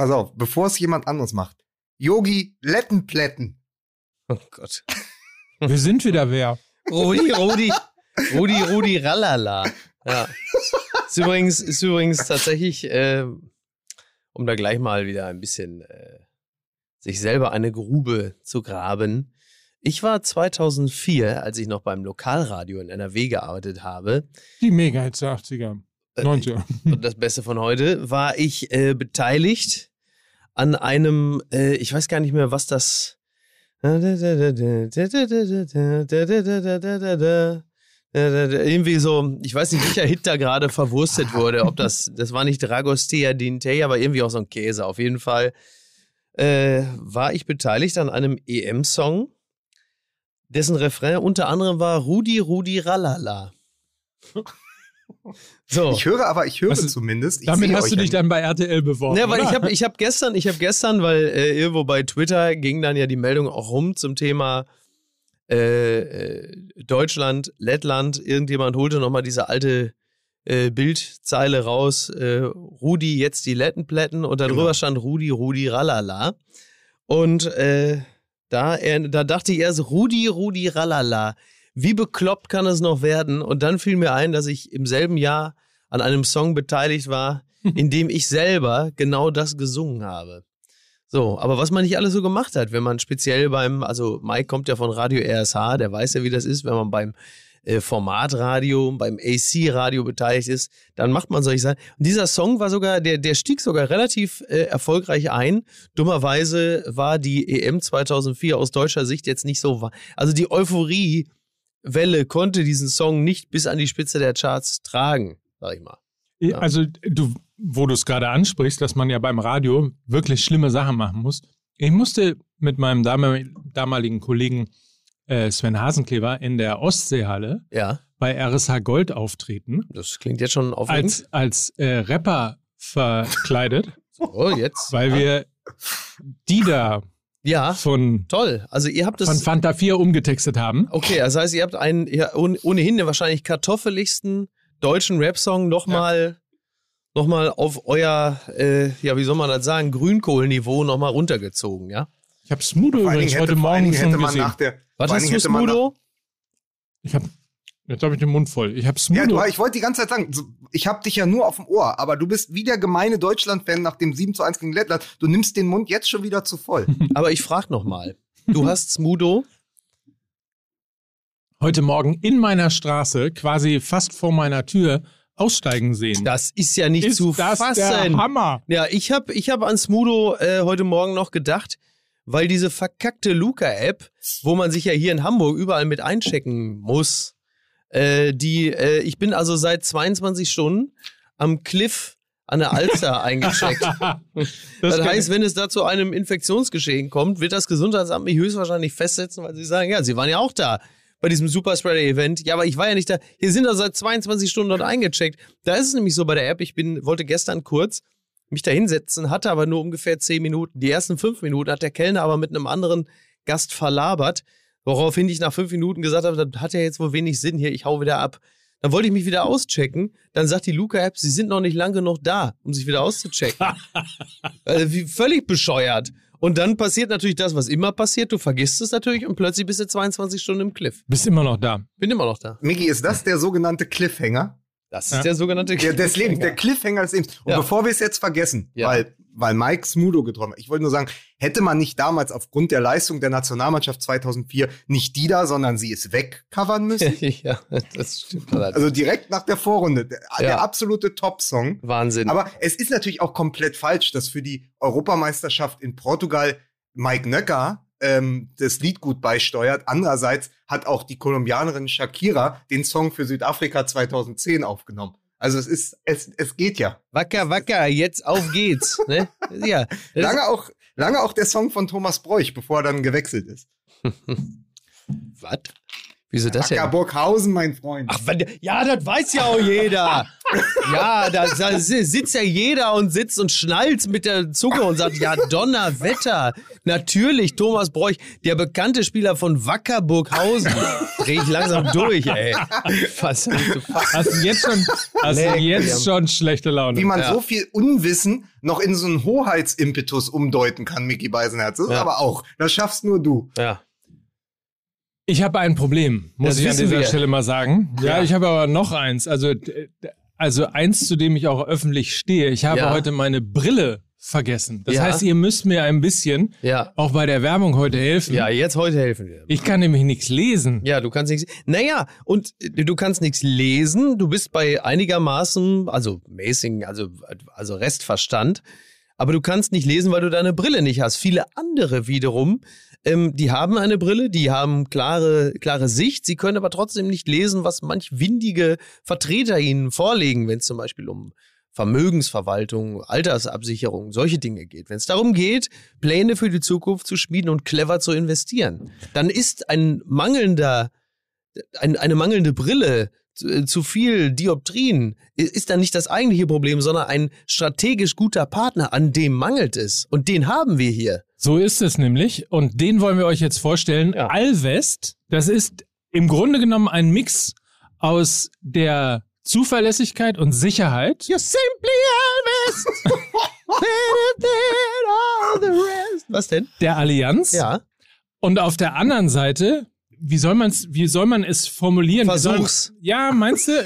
pass auf, bevor es jemand anderes macht. Yogi Lettenplätten. Oh Gott. Wir sind wieder wer. Rudi, Rudi, Rudi, Rudi, Rallala. Ja. Ist übrigens, ist übrigens tatsächlich, äh, um da gleich mal wieder ein bisschen äh, sich selber eine Grube zu graben. Ich war 2004, als ich noch beim Lokalradio in NRW gearbeitet habe, Die Mega-Hits der 80er. Äh, 90er. und das Beste von heute, war ich äh, beteiligt an einem, äh, ich weiß gar nicht mehr, was das. Irgendwie so, ich weiß nicht, welcher Hit da gerade verwurstet wurde. Ob das, das war nicht Dragostea Dintei, aber irgendwie auch so ein Käse. Auf jeden Fall äh, war ich beteiligt an einem EM-Song, dessen Refrain unter anderem war Rudi, Rudi, Ralala. So. Ich höre aber, ich höre Was ist- zumindest. Ich Damit hast du dich dann bei RTL beworben. Ja, weil oder? ich habe ich hab gestern, ich habe gestern, weil äh, irgendwo bei Twitter ging dann ja die Meldung auch rum zum Thema äh, äh, Deutschland, Lettland. Irgendjemand holte nochmal diese alte äh, Bildzeile raus. Äh, Rudi, jetzt die Lettenplätten und darüber Genau. stand Rudi, Rudi, Ralala. Und äh, da, er, da dachte ich erst, Rudi, Rudi, Ralala. Wie bekloppt kann es noch werden? Und dann fiel mir ein, dass ich im selben Jahr an einem Song beteiligt war, in dem ich selber genau das gesungen habe. So, aber was man nicht alles so gemacht hat, wenn man speziell beim, also Mike kommt ja von Radio RSH, der weiß ja, wie das ist, wenn man beim äh, Formatradio, beim AC-Radio beteiligt ist, dann macht man solche Sachen. Und dieser Song war sogar, der, der stieg sogar relativ äh, erfolgreich ein. Dummerweise war die EM 2004 aus deutscher Sicht jetzt nicht so, also die Euphorie-Welle konnte diesen Song nicht bis an die Spitze der Charts tragen, sag ich mal. Ja. Also, du, wo du es gerade ansprichst, dass man ja beim Radio wirklich schlimme Sachen machen muss. Ich musste mit meinem damal- damaligen Kollegen äh, Sven Hasenkleber in der Ostseehalle Ja, bei RSH Gold auftreten, das klingt jetzt schon aufregend. als, als äh, Rapper verkleidet, Oh, jetzt. weil wir die da Ja, von, toll. Also ihr habt von es. Fanta 4 umgetextet haben. Okay, das heißt, ihr habt einen ja, ohn- ohnehin den wahrscheinlich kartoffeligsten deutschen Rap-Song nochmal noch mal auf euer, äh, ja, wie soll man das sagen, Grünkohlniveau nochmal runtergezogen, ja? Ich habe Smudo übrigens heute Morgen schon hätte man gesehen. nach der. Was Smudo? Ich habe, jetzt habe ich den Mund voll. Ich habe Ja, Smudo. du, ich wollte die ganze Zeit sagen, ich habe dich ja nur auf dem Ohr, aber du bist wie der gemeine Deutschland-Fan nach dem 7 zu 1 gegen Lettland. Du nimmst den Mund jetzt schon wieder zu voll. Aber ich frag nochmal. Du hast Smudo. heute Morgen in meiner Straße, quasi fast vor meiner Tür, aussteigen sehen. Das ist ja nicht ist zu das fassen. der Hammer. Ja, ich habe ich hab an Smudo äh, heute Morgen noch gedacht, weil diese verkackte Luca-App, wo man sich ja hier in Hamburg überall mit einchecken muss, äh, die, äh, ich bin also seit 22 Stunden am Cliff an der Alster eingecheckt. Das, kann heißt, wenn es da zu einem Infektionsgeschehen kommt, wird das Gesundheitsamt mich höchstwahrscheinlich festsetzen, weil sie sagen, ja, sie waren ja auch da bei diesem Superspreader-Event. Ja, aber ich war ja nicht da. Hier sind also seit 22 Stunden dort eingecheckt. Da ist es nämlich so bei der App, ich bin, wollte gestern kurz mich da hinsetzen, hatte aber nur ungefähr 10 Minuten. Die ersten fünf Minuten hat der Kellner aber mit einem anderen Gast verlabert, woraufhin ich nach fünf Minuten gesagt habe, das hat ja jetzt wohl wenig Sinn hier, ich hau wieder ab. Dann wollte ich mich wieder auschecken. Dann sagt die Luca-App, sie sind noch nicht lang genug da, um sich wieder auszuchecken. also wie völlig bescheuert. Und dann passiert natürlich das, was immer passiert. Du vergisst es natürlich und plötzlich bist du 22 Stunden im Cliff. Bist immer noch da. Bin immer noch da. Migi, ist das der sogenannte Cliffhanger? Das ist Ja. der sogenannte Der, des Lebens, der Cliffhanger des Lebens. Und Ja. bevor wir es jetzt vergessen, Ja. weil, weil Mike Smudo getroffen hat, ich wollte nur sagen, hätte man nicht damals aufgrund der Leistung der Nationalmannschaft 2004 nicht die da, sondern sie ist weg covern müssen? ja, das stimmt. allerdings. Also direkt nach der Vorrunde. Der, Ja. der absolute Top-Song. Wahnsinn. Aber es ist natürlich auch komplett falsch, dass für die Europameisterschaft in Portugal Mike Nöcker ähm, das Lied gut beisteuert. Andererseits hat auch die Kolumbianerin Shakira den Song für Südafrika 2010 aufgenommen. Also es ist, es, es geht ja. wacker, wacker, jetzt auf geht's. ne? Ja. Lange auch, lange auch der Song von Thomas Bräuch, bevor er dann gewechselt ist. Was? Wieso das? Wacker Burghausen, mein Freund. Ach, ja, das weiß ja auch jeder. Ja, da, da sitzt ja jeder und sitzt und schnallt mit der Zunge und sagt, ja, Donnerwetter. Natürlich, Thomas Bräuch, der bekannte Spieler von Wackerburghausen. Dreh ich langsam durch, ey. Was, Hast du jetzt schon, hast du jetzt schon schlechte Laune? Wie man Ja. so viel Unwissen noch in so einen Hoheitsimpetus umdeuten kann, Mickey Beisenherz. Das ist Ja. aber auch, das schaffst nur du. ja. Ich habe ein Problem, muss Das ich an dieser wir. Stelle mal sagen. Ja, Ja. ich habe aber noch eins. Also, also eins, zu dem ich auch öffentlich stehe. Ich habe Ja. heute meine Brille vergessen. Das Ja. heißt, ihr müsst mir ein bisschen Ja. auch bei der Werbung heute helfen. Ja, jetzt heute helfen wir. Ich kann nämlich nichts lesen. Ja, du kannst nichts. Naja, und du kannst nichts lesen. Du bist bei einigermaßen, also mäßigen, also, also Restverstand. Aber du kannst nicht lesen, weil du deine Brille nicht hast. Viele andere wiederum, ähm, die haben eine Brille, die haben klare, klare Sicht. Sie können aber trotzdem nicht lesen, was manch windige Vertreter ihnen vorlegen, wenn es zum Beispiel um Vermögensverwaltung, Altersabsicherung, solche Dinge geht. Wenn es darum geht, Pläne für die Zukunft zu schmieden und clever zu investieren, dann ist ein mangelnder, ein, eine mangelnde Brille, zu, zu viel Dioptrien, ist dann nicht das eigentliche Problem, sondern ein strategisch guter Partner, an dem mangelt es. Und den haben wir hier. So ist es nämlich. Und den wollen wir euch jetzt vorstellen. Ja. Alvest, das ist im Grunde genommen ein Mix aus der Zuverlässigkeit und Sicherheit. You're simply rest. Was denn? Der Allianz. Ja. Und auf der anderen Seite, wie soll man's, wie soll man es formulieren? Wie soll- Versuch's. Ja, meinst du?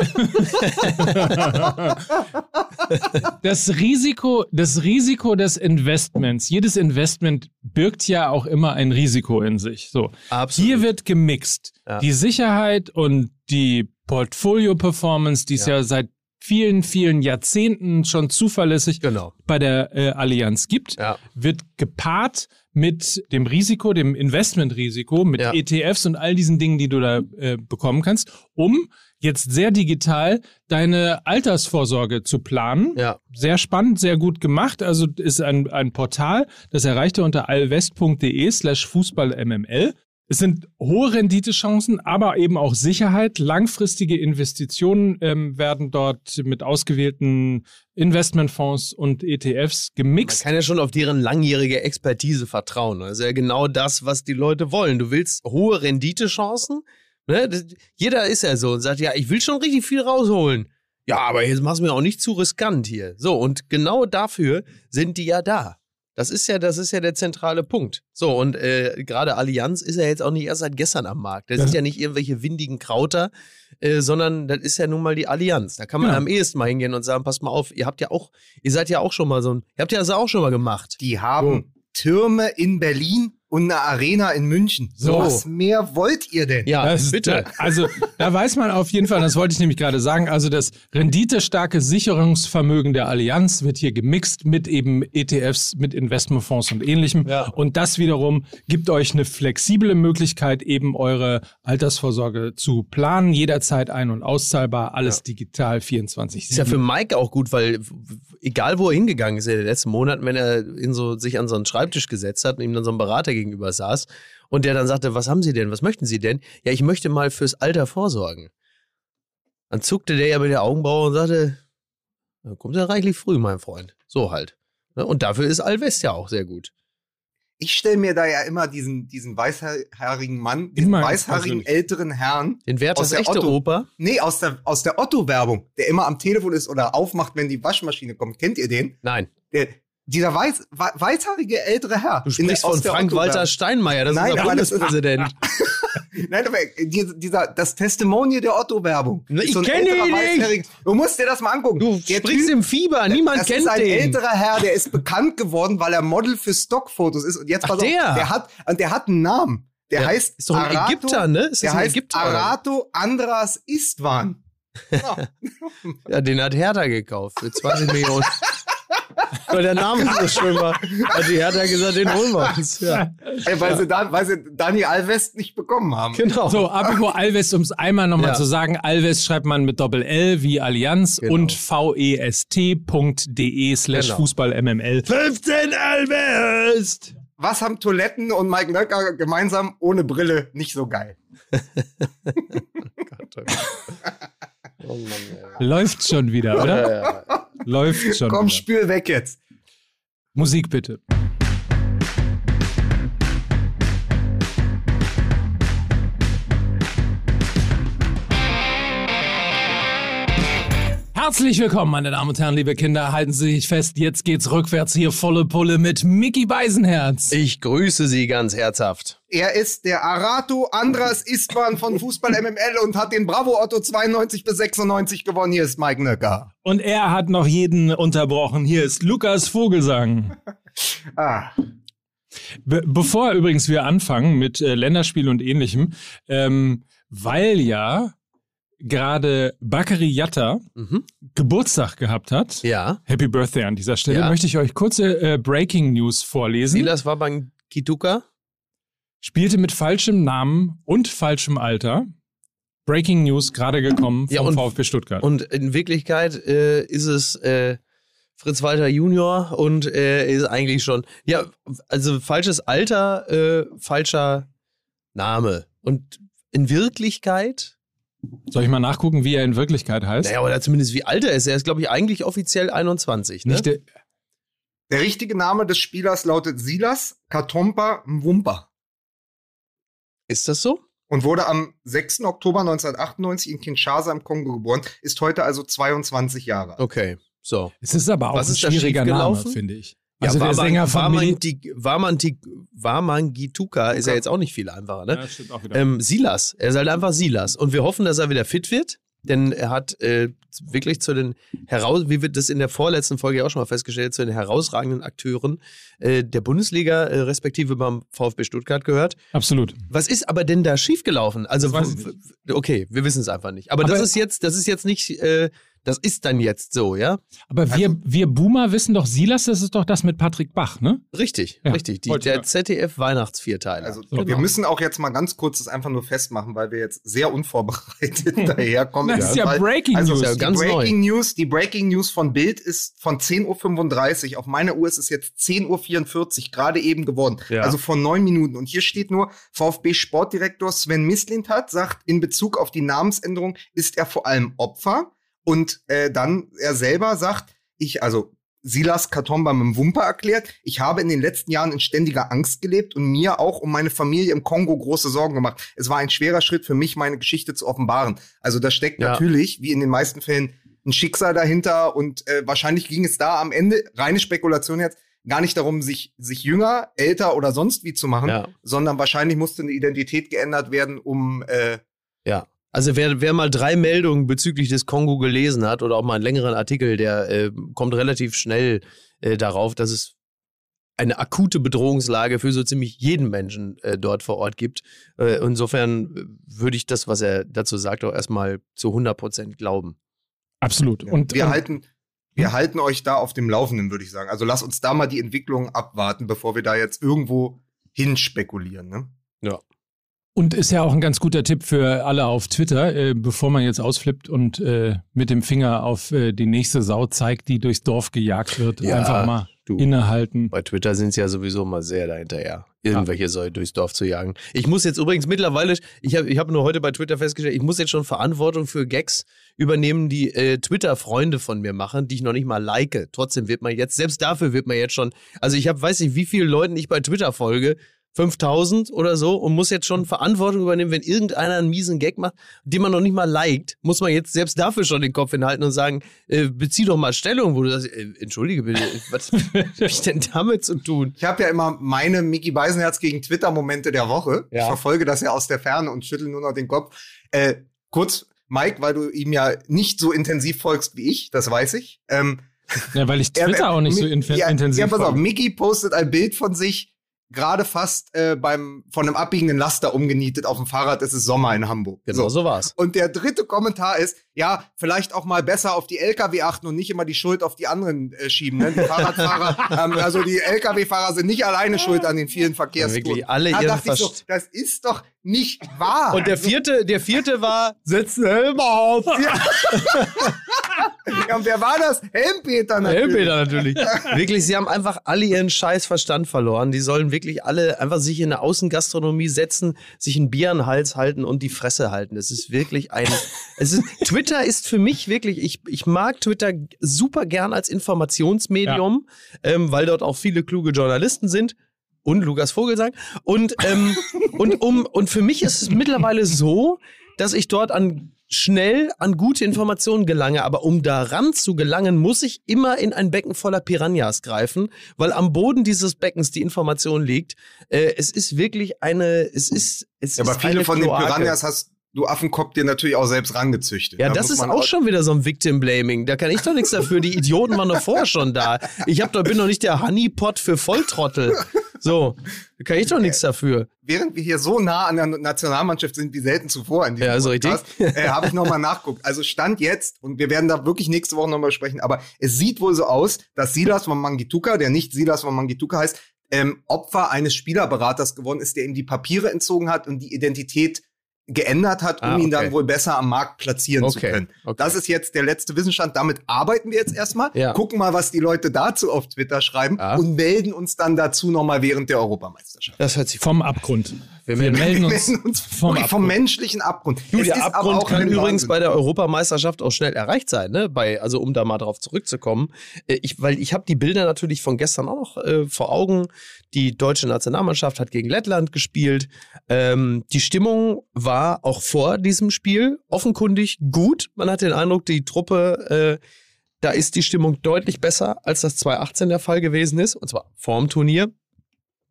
das Risiko, das Risiko des Investments. Jedes Investment birgt ja auch immer ein Risiko in sich. So. Absolut. Hier wird gemixt. Ja. Die Sicherheit und die Portfolio-Performance, die es Ja. ja seit vielen, vielen Jahrzehnten schon zuverlässig Genau. bei der äh, Allianz gibt, Ja. wird gepaart mit dem Risiko, dem Investmentrisiko, mit Ja. ETFs und all diesen Dingen, die du da äh, bekommen kannst, um jetzt sehr digital deine Altersvorsorge zu planen. Ja. Sehr spannend, sehr gut gemacht. Also ist ein, ein Portal, das erreicht ihr unter allwest.de slash fußballmml. Es sind hohe Renditechancen, aber eben auch Sicherheit. Langfristige Investitionen ähm, werden dort mit ausgewählten Investmentfonds und ETFs Man gemixt. kann ja schon auf deren langjährige Expertise vertrauen. Das ist ja genau das, was die Leute wollen. Du willst hohe Renditechancen. Ne? Jeder ist ja so und sagt, ja, ich will schon richtig viel rausholen. Ja, aber jetzt mach's mir auch nicht zu riskant hier. So, und genau dafür sind die ja da. Das ist ja, das ist ja der zentrale Punkt. So, und äh, gerade Allianz ist ja jetzt auch nicht erst seit gestern am Markt. Das Ja. sind ja nicht irgendwelche windigen Krauter, äh, sondern das ist ja nun mal die Allianz. Da kann man Genau. am ehesten mal hingehen und sagen, pass mal auf, ihr habt ja auch, ihr seid ja auch schon mal so ein, ihr habt ja das auch schon mal gemacht. Die haben Türme in Berlin und eine Arena in München. So. Was mehr wollt ihr denn? Ja, Das- bitte. Da, also da weiß man auf jeden Fall, das wollte ich nämlich gerade sagen, also das renditestarke Sicherungsvermögen der Allianz wird hier gemixt mit eben ETFs, mit Investmentfonds und ähnlichem. Ja. Und das wiederum gibt euch eine flexible Möglichkeit, eben eure Altersvorsorge zu planen, jederzeit ein- und auszahlbar, alles digital 24 Ist ja für Mike auch gut, weil egal wo er hingegangen ist in den letzten Monaten, wenn er in so, sich an so einen Schreibtisch gesetzt hat und ihm dann so ein Berater gegenüber saß und der dann sagte, was haben Sie denn, was möchten Sie denn? Ja, ich möchte mal fürs Alter vorsorgen. Dann zuckte der ja mit der Augenbraue und sagte, da kommt ja reichlich früh, mein Freund. So halt. Ne? Und dafür ist Alvest ja auch sehr gut. Ich stelle mir da ja immer diesen, diesen weißhaarigen Mann, diesen Immer weißhaarigen älteren Herrn, Den Wert Aus das der echte Otto. Oper. nee, aus der, aus der Otto-Werbung, der immer am Telefon ist oder aufmacht, wenn die Waschmaschine kommt. Kennt ihr den? Nein, Der, dieser weiß, wei- weißhaarige ältere Herr. du der- sprichst von der Frank-Walter. Steinmeier, das Nein, ist das ist- Bundespräsident. Nein, aber die- dieser, das Testimonial der Otto-Werbung. Ich ein kenn älterer ihn nicht. Du musst dir das mal angucken. Du Der sprichst Typ- im Fieber, niemand das kennt ist ein den. älterer Herr, der ist bekannt geworden, weil er Model für Stockfotos ist. Und jetzt Ach, pass auf, der. der hat, und der hat einen Namen. Der Ja, heißt ist doch ein Arato, Ägypter, ne? Ist das der ein heißt Ägypter? Arato Andras Istvan. Ja. Ja, den hat Hertha gekauft für 20 Millionen. Weil der Name so schön war, hat die Hertha gesagt, den holen wir uns. Ja, Ey, weil, sie da, weil sie Dani Alves nicht bekommen haben. genau. So, apropos Alves, um es einmal nochmal Ja. zu sagen, Alves schreibt man mit Doppel-L wie Allianz Genau. und vest.de slash Genau. Fußball-MML. 15 Alvest! Was haben Toiletten und Mike Nöcker gemeinsam ohne Brille nicht so geil? Oh Mann, Läuft schon wieder, oder? ja. ja. Läuft schon Komm, wieder. spül weg jetzt. Musik bitte. Herzlich willkommen, meine Damen und Herren, liebe Kinder. Halten Sie sich fest, jetzt geht's rückwärts hier volle Pulle mit Mickey Beisenherz. Ich grüße Sie ganz herzhaft. Er ist der Arato Andras Istvan von Fußball MML und hat den Bravo Otto 92 bis 96 gewonnen. Hier ist Mike Nöcker. Und er hat noch jeden unterbrochen. Hier ist Lukas Vogelsang. Ah, Be bevor übrigens wir anfangen mit äh, Länderspiel und ähnlichem, ähm, weil ja gerade Bakary Yatta Mhm. Geburtstag gehabt hat. Ja. Happy Birthday an dieser Stelle. Ja. Möchte ich euch kurze äh, Breaking News vorlesen. Silas war beim Kituka. Spielte mit falschem Namen und falschem Alter. Breaking News gerade gekommen vom Ja, und- VfB Stuttgart. Und in Wirklichkeit äh, ist es äh, Fritz Walter Junior und er ist eigentlich schon, ja, also falsches Alter, äh, falscher Name. Und in Wirklichkeit, Soll ich mal nachgucken, wie er in Wirklichkeit heißt? naja, oder zumindest wie alt er ist. Er ist, glaube ich, eigentlich offiziell 21. Ne? Nicht der, der richtige Name des Spielers lautet Silas Katompa Mwumpa ist das so? und wurde am 6. Oktober 1998 in Kinshasa im Kongo geboren, ist heute also 22 Jahre alt. Okay, so. es ist aber auch Was ein schwieriger Name, finde ich. Ja, Also der Sänger von die- Warmangituka ist ja jetzt auch nicht viel einfacher, ne? Ja, stimmt auch wieder. Ähm, Silas, er ist halt einfach Silas. Und wir hoffen, dass er wieder fit wird, denn er hat äh, wirklich zu den heraus, wie wir das in der vorletzten Folge ja auch schon mal festgestellt, zu den herausragenden Akteuren äh, der Bundesliga, äh, respektive beim VfB Stuttgart gehört. Absolut. Was ist aber denn da schiefgelaufen? Also, okay, wir wissen es einfach nicht. Aber, Aber- das ist jetzt, das ist jetzt nicht, äh, das ist dann jetzt so, ja? Aber wir, wir Boomer wissen doch, Silas, das ist doch das mit Patrick Bach, ne? Richtig, Ja, richtig. Die, der ja. ZDF-Weihnachtsvierteiler. Also So. wir müssen auch jetzt mal ganz kurz das einfach nur festmachen, weil wir jetzt sehr unvorbereitet daherkommen. Das ist ja Weil- Breaking also News. ja die ganz Breaking News, die Breaking News von Bild ist von 10.35 Uhr. Auf meiner Uhr ist es jetzt 10.44 Uhr, gerade eben geworden. Ja. Also von neun Minuten. Und hier steht nur, VfB Sportdirektor Sven Mislintat sagt, in Bezug auf die Namensänderung ist er vor allem Opfer. Und äh, dann er selber sagt, ich, also Silas Katomba mit dem Wumper erklärt, ich habe in den letzten Jahren in ständiger Angst gelebt und mir auch um meine Familie im Kongo große Sorgen gemacht. Es war ein schwerer Schritt für mich, meine Geschichte zu offenbaren. Also da steckt Ja. natürlich, wie in den meisten Fällen, ein Schicksal dahinter und äh, wahrscheinlich ging es da am Ende, reine Spekulation jetzt, gar nicht darum, sich, sich jünger, älter oder sonst wie zu machen, Ja. sondern wahrscheinlich musste eine Identität geändert werden, um äh. Also wer, wer mal drei Meldungen bezüglich des Kongo gelesen hat oder auch mal einen längeren Artikel, der äh, kommt relativ schnell äh, darauf, dass es eine akute Bedrohungslage für so ziemlich jeden Menschen äh, dort vor Ort gibt. Äh, insofern äh, würde ich das, was er dazu sagt, auch erstmal zu 100 Prozent glauben. Absolut. Ja, Und, wir und halten, wir halten euch da auf dem Laufenden, würde ich sagen. Also lasst uns da mal die Entwicklung abwarten, bevor wir da jetzt irgendwo hinspekulieren. Ne? Und ist ja auch ein ganz guter Tipp für alle auf Twitter, äh, bevor man jetzt ausflippt und äh, mit dem Finger auf äh, die nächste Sau zeigt, die durchs Dorf gejagt wird. Ja, Einfach mal du. innehalten. Bei Twitter sind sie ja sowieso mal sehr dahinterher, irgendwelche Säue durchs Dorf zu jagen. Ich muss jetzt übrigens mittlerweile, ich habe ich hab nur heute bei Twitter festgestellt, ich muss jetzt schon Verantwortung für Gags übernehmen, die äh, Twitter-Freunde von mir machen, die ich noch nicht mal like. Trotzdem wird man jetzt, selbst dafür wird man jetzt schon, also ich habe, weiß nicht, wie viele Leuten ich bei Twitter folge, 5000 oder so und muss jetzt schon Verantwortung übernehmen, wenn irgendeiner einen miesen Gag macht, den man noch nicht mal liked, muss man jetzt selbst dafür schon den Kopf hinhalten und sagen, äh, bezieh doch mal Stellung, wo du sagst, äh, entschuldige bitte, was hab ich denn damit zu tun? Ich habe ja immer meine Mickey Beisenherz gegen Twitter-Momente der Woche. Ja. Ich verfolge das ja aus der Ferne und schüttel nur noch den Kopf. Äh, kurz, Mike, weil du ihm ja nicht so intensiv folgst wie ich, das weiß ich. Ähm, Ja, weil ich er- Twitter auch nicht so ja, intensiv Ja, pass auf, folge. Mickey postet ein Bild von sich, gerade fast äh, beim von einem abbiegenden Laster umgenietet auf dem Fahrrad. Es ist Sommer in Hamburg. Genau so, war's. Und der dritte Kommentar ist, ja, vielleicht auch mal besser auf die LKW achten und nicht immer die Schuld auf die anderen äh, schieben. Ne? Die Fahrradfahrer, ähm, also die LKW-Fahrer sind nicht alleine schuld an den vielen Verkehrstoten. Wirklich alle da ihren dachte ich so, das ist doch nicht wahr. Und der vierte, der vierte war, setz den Helm auf. ja, und wer war das? Helmpeter natürlich. Helmpeter natürlich. wirklich, sie haben einfach alle ihren scheiß Verstand verloren. Die sollen wirklich alle einfach sich in eine Außengastronomie setzen, sich ein Bier an den Hals halten und die Fresse halten. Es ist wirklich ein, es ist, Twi Twitter ist für mich wirklich, ich, ich mag Twitter super gern als Informationsmedium, ähm, weil dort auch viele kluge Journalisten sind und Lukas Vogelsang. Und, ähm, und, um, und für mich ist es mittlerweile so, dass ich dort an schnell an gute Informationen gelange, aber um daran zu gelangen, muss ich immer in ein Becken voller Piranhas greifen, weil am Boden dieses Beckens die Information liegt. Äh, es ist wirklich eine, es ist, es Ja, ist aber viele eine von den Kloake. Piranhas hast du Affenkopf dir natürlich auch selbst rangezüchtet. Ja, Da das ist auch schon wieder so ein Victim-Blaming. Da kann ich doch nichts dafür. Die Idioten waren doch vorher schon da. Ich hab doch, bin doch nicht der Honeypot für Volltrottel. So, da kann ich doch nichts dafür. Während wir hier so nah an der Nationalmannschaft sind wie selten zuvor in diesem Ja, richtig. Podcast, äh, habe ich nochmal nachguckt. Also Stand jetzt, und wir werden da wirklich nächste Woche nochmal sprechen, aber es sieht wohl so aus, dass Silas von Mangituka, der nicht Silas von Mangituka heißt, ähm, Opfer eines Spielerberaters geworden ist, der ihm die Papiere entzogen hat und die Identität geändert hat, um Ah, ihn okay. dann wohl besser am Markt platzieren zu Okay, können. okay. Das ist jetzt der letzte Wissensstand. Damit arbeiten wir jetzt erstmal, Ja. gucken mal, was die Leute dazu auf Twitter schreiben Ja. und melden uns dann dazu nochmal während der Europameisterschaft. Das hört sich Vom Abgrund. Wir Wir melden- uns, melden uns vom vom Abgrund. menschlichen Abgrund. Du, Es der ist aber Abgrund auch kann übrigens Wahnsinn. bei der Europameisterschaft auch schnell erreicht sein, ne? Bei, also um da mal drauf zurückzukommen. Äh, Ich, weil ich habe die Bilder natürlich von gestern auch noch äh, vor Augen. Die deutsche Nationalmannschaft hat gegen Lettland gespielt. Ähm, die Stimmung war auch vor diesem Spiel offenkundig gut. Man hat den Eindruck, die Truppe, äh, da ist die Stimmung deutlich besser, als das 2018 der Fall gewesen ist. Und zwar vorm Turnier.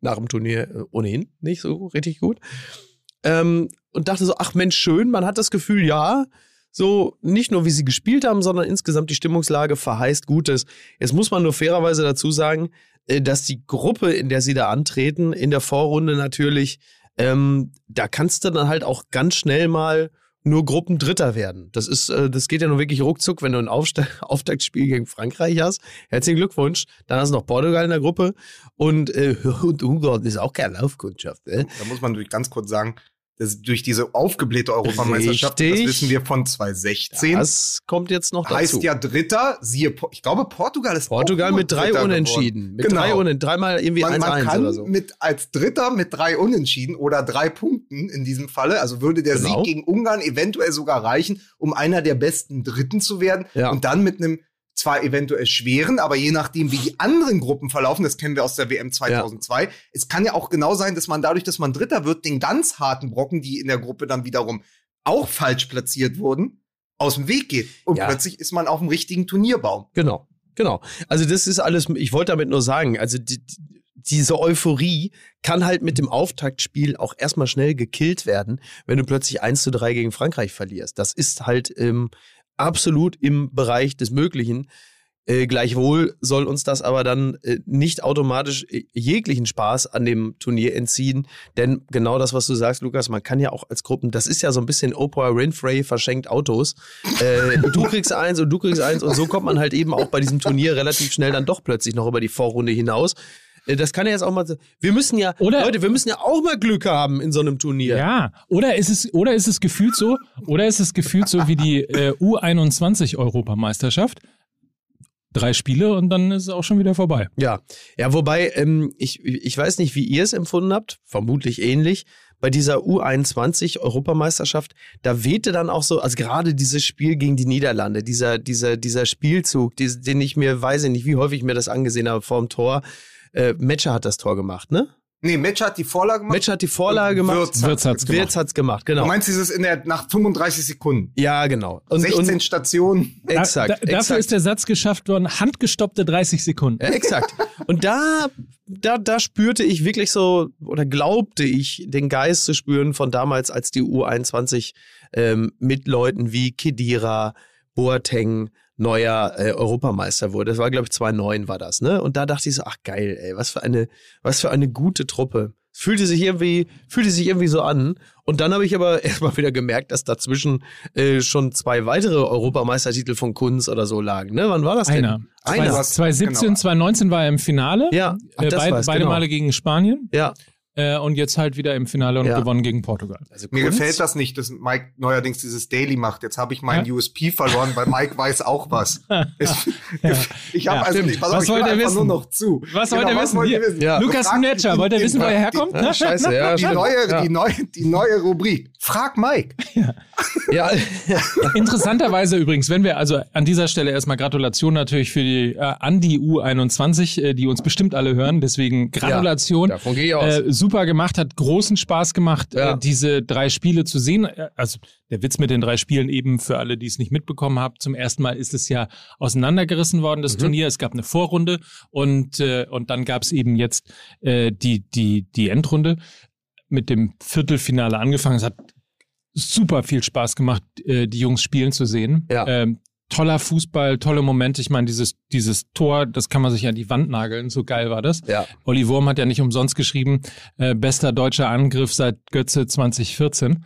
Nach dem Turnier äh, ohnehin nicht so richtig gut ähm, und dachte so, ach Mensch, schön, man hat das Gefühl, ja, so nicht nur wie sie gespielt haben, sondern insgesamt die Stimmungslage verheißt Gutes. Jetzt muss man nur fairerweise dazu sagen, äh, dass die Gruppe, in der sie da antreten, in der Vorrunde natürlich, ähm, da kannst du dann halt auch ganz schnell mal nur Gruppendritter werden. Das ist, äh, das geht ja nur wirklich ruckzuck, wenn du ein Aufste Auftaktspiel gegen Frankreich hast. Herzlichen Glückwunsch. Dann hast du noch Portugal in der Gruppe und, äh, und Ungarn ist auch keine Laufkundschaft. Ne? Da muss man natürlich ganz kurz sagen, dass durch diese aufgeblähte Europameisterschaft, Richtig. das wissen wir von 2016, Das kommt jetzt noch dazu. heißt ja Dritter, siehe, ich glaube, Portugal ist Portugal mit drei Dritter Unentschieden. geworden. Mit genau. drei Unentschieden. Dreimal irgendwie man, man 1-1 kann oder so. mit als Dritter mit drei Unentschieden oder drei Punkten in diesem Falle, also würde der Genau. Sieg gegen Ungarn eventuell sogar reichen, um einer der besten Dritten zu werden Ja. und dann mit einem zwar eventuell schweren, aber je nachdem, wie die anderen Gruppen verlaufen, das kennen wir aus der WM 2002, es kann ja auch genau sein, dass man dadurch, dass man Dritter wird, den ganz harten Brocken, die in der Gruppe dann wiederum auch falsch platziert wurden, aus dem Weg geht. Und Ja. plötzlich ist man auf dem richtigen Turnierbaum. Genau, genau. Also das ist alles, ich wollte damit nur sagen, also die, die, diese Euphorie kann halt mit dem Auftaktspiel auch erstmal schnell gekillt werden, wenn du plötzlich 1 zu 3 gegen Frankreich verlierst. Das ist halt ähm, absolut im Bereich des Möglichen. Äh, gleichwohl soll uns das aber dann äh, nicht automatisch äh, jeglichen Spaß an dem Turnier entziehen, denn genau das, was du sagst, Lukas, man kann ja auch als Gruppen, das ist ja so ein bisschen Oprah Winfrey verschenkt Autos. Äh, du kriegst eins und du kriegst eins und so kommt man halt eben auch bei diesem Turnier relativ schnell dann doch plötzlich noch über die Vorrunde hinaus. Äh, Das kann ja jetzt auch mal. so- Wir müssen ja, Oder- Leute, wir müssen ja auch mal Glück haben in so einem Turnier. Ja, oder ist es, oder ist es gefühlt so, oder ist es gefühlt so wie die äh, U21-Europameisterschaft? Drei Spiele und dann ist es auch schon wieder vorbei. Ja, ja, wobei, ähm, ich, ich weiß nicht, wie ihr es empfunden habt, vermutlich ähnlich. Bei dieser U21-Europameisterschaft, da wehte dann auch so, also gerade dieses Spiel gegen die Niederlande, dieser, dieser, dieser Spielzug, den ich mir, weiß ich nicht, wie häufig ich mir das angesehen habe vorm Tor. Äh, Metscher hat das Tor gemacht, ne? Nee, Metsch hat die Vorlage gemacht. Metscher hat die Vorlage gemacht. Wirtz Wirtz hat's gemacht. Wirtz hat's gemacht, Du genau. meinst dieses in der, nach 35 Sekunden? Ja, genau. Und, 16 und, Stationen. exakt, da, dafür exakt. ist der Satz geschafft worden, handgestoppte 30 Sekunden. Ja, exakt. Und da, da, da spürte ich wirklich so, oder glaubte ich, den Geist zu spüren von damals, als die U21 ähm, mit Leuten wie Kedira, Boateng, neuer äh, Europameister wurde. Das war, glaube ich, 2009 war das, ne? Und da dachte ich so, ach geil, ey, was für eine, was für eine gute Truppe. Es fühlte sich irgendwie, fühlte sich irgendwie so an. Und dann habe ich aber erstmal wieder gemerkt, dass dazwischen äh, schon zwei weitere Europameistertitel von Kunz oder so lagen. Ne? Wann war das denn? Einer. Einer. Zwei- 2017, Genau. 2019 war er im Finale. Ja, ach, äh, das beid- war's, beide genau. Male gegen Spanien. Ja, Äh, und jetzt halt wieder im Finale und Ja. gewonnen gegen Portugal. Also Mir Kunst- gefällt das nicht, dass Mike neuerdings dieses Daily macht. Jetzt habe ich meinen Ja. USP verloren, weil Mike weiß auch was. Es, ich habe Ja, also, ich, pass auf, Was wollt ihr wissen? nur noch zu. Was wollt ihr wissen? wollt ihr Hier. wissen? Ja. Lukas Frag- Mnetscher, wollt ihr wissen, wo er herkommt? Ja, scheiße, ja, Die neue, ja. die, neue, die neue Rubrik. Frag Mike. ja. Interessanterweise übrigens, wenn wir also an dieser Stelle erstmal Gratulation natürlich für die äh, an die U21, äh, die uns bestimmt alle hören. Deswegen Gratulation. davon gehe ich aus. Äh, super gemacht, hat großen Spaß gemacht, Ja. äh, diese drei Spiele zu sehen. Äh, Also der Witz mit den drei Spielen eben für alle, die es nicht mitbekommen haben. Zum ersten Mal ist es ja auseinandergerissen worden, das Mhm. Turnier. Es gab eine Vorrunde und, äh, und dann gab es eben jetzt äh, die, die, die Endrunde mit dem Viertelfinale angefangen. Es hat super viel Spaß gemacht, äh, die Jungs spielen zu sehen. Ja. Ähm, toller Fußball, tolle Momente. Ich meine, dieses, dieses Tor, das kann man sich an die Wand nageln. So geil war das. ja. Olli Wurm hat ja nicht umsonst geschrieben, äh, bester deutscher Angriff seit Götze 2014.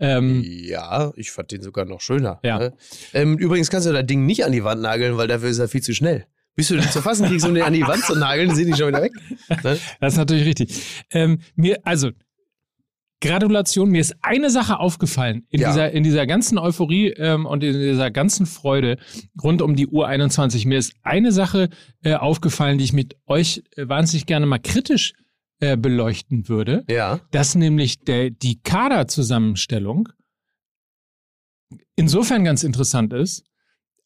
Ähm, Ja, ich fand den sogar noch schöner. Ja. ne? Ähm, übrigens kannst du das Ding nicht an die Wand nageln, weil dafür ist er viel zu schnell. Bis du den zu fassen kriegst, um den an die Wand zu nageln, sind die schon wieder weg. Ne? Das ist natürlich richtig. Ähm, mir, also, Gratulation, mir ist eine Sache aufgefallen in, Ja. dieser, in dieser ganzen Euphorie ähm, und in dieser ganzen Freude rund um die U21. Mir ist eine Sache äh, aufgefallen, die ich mit euch äh, wahnsinnig gerne mal kritisch äh, beleuchten würde. Ja. dass nämlich der, die Kaderzusammenstellung insofern ganz interessant ist,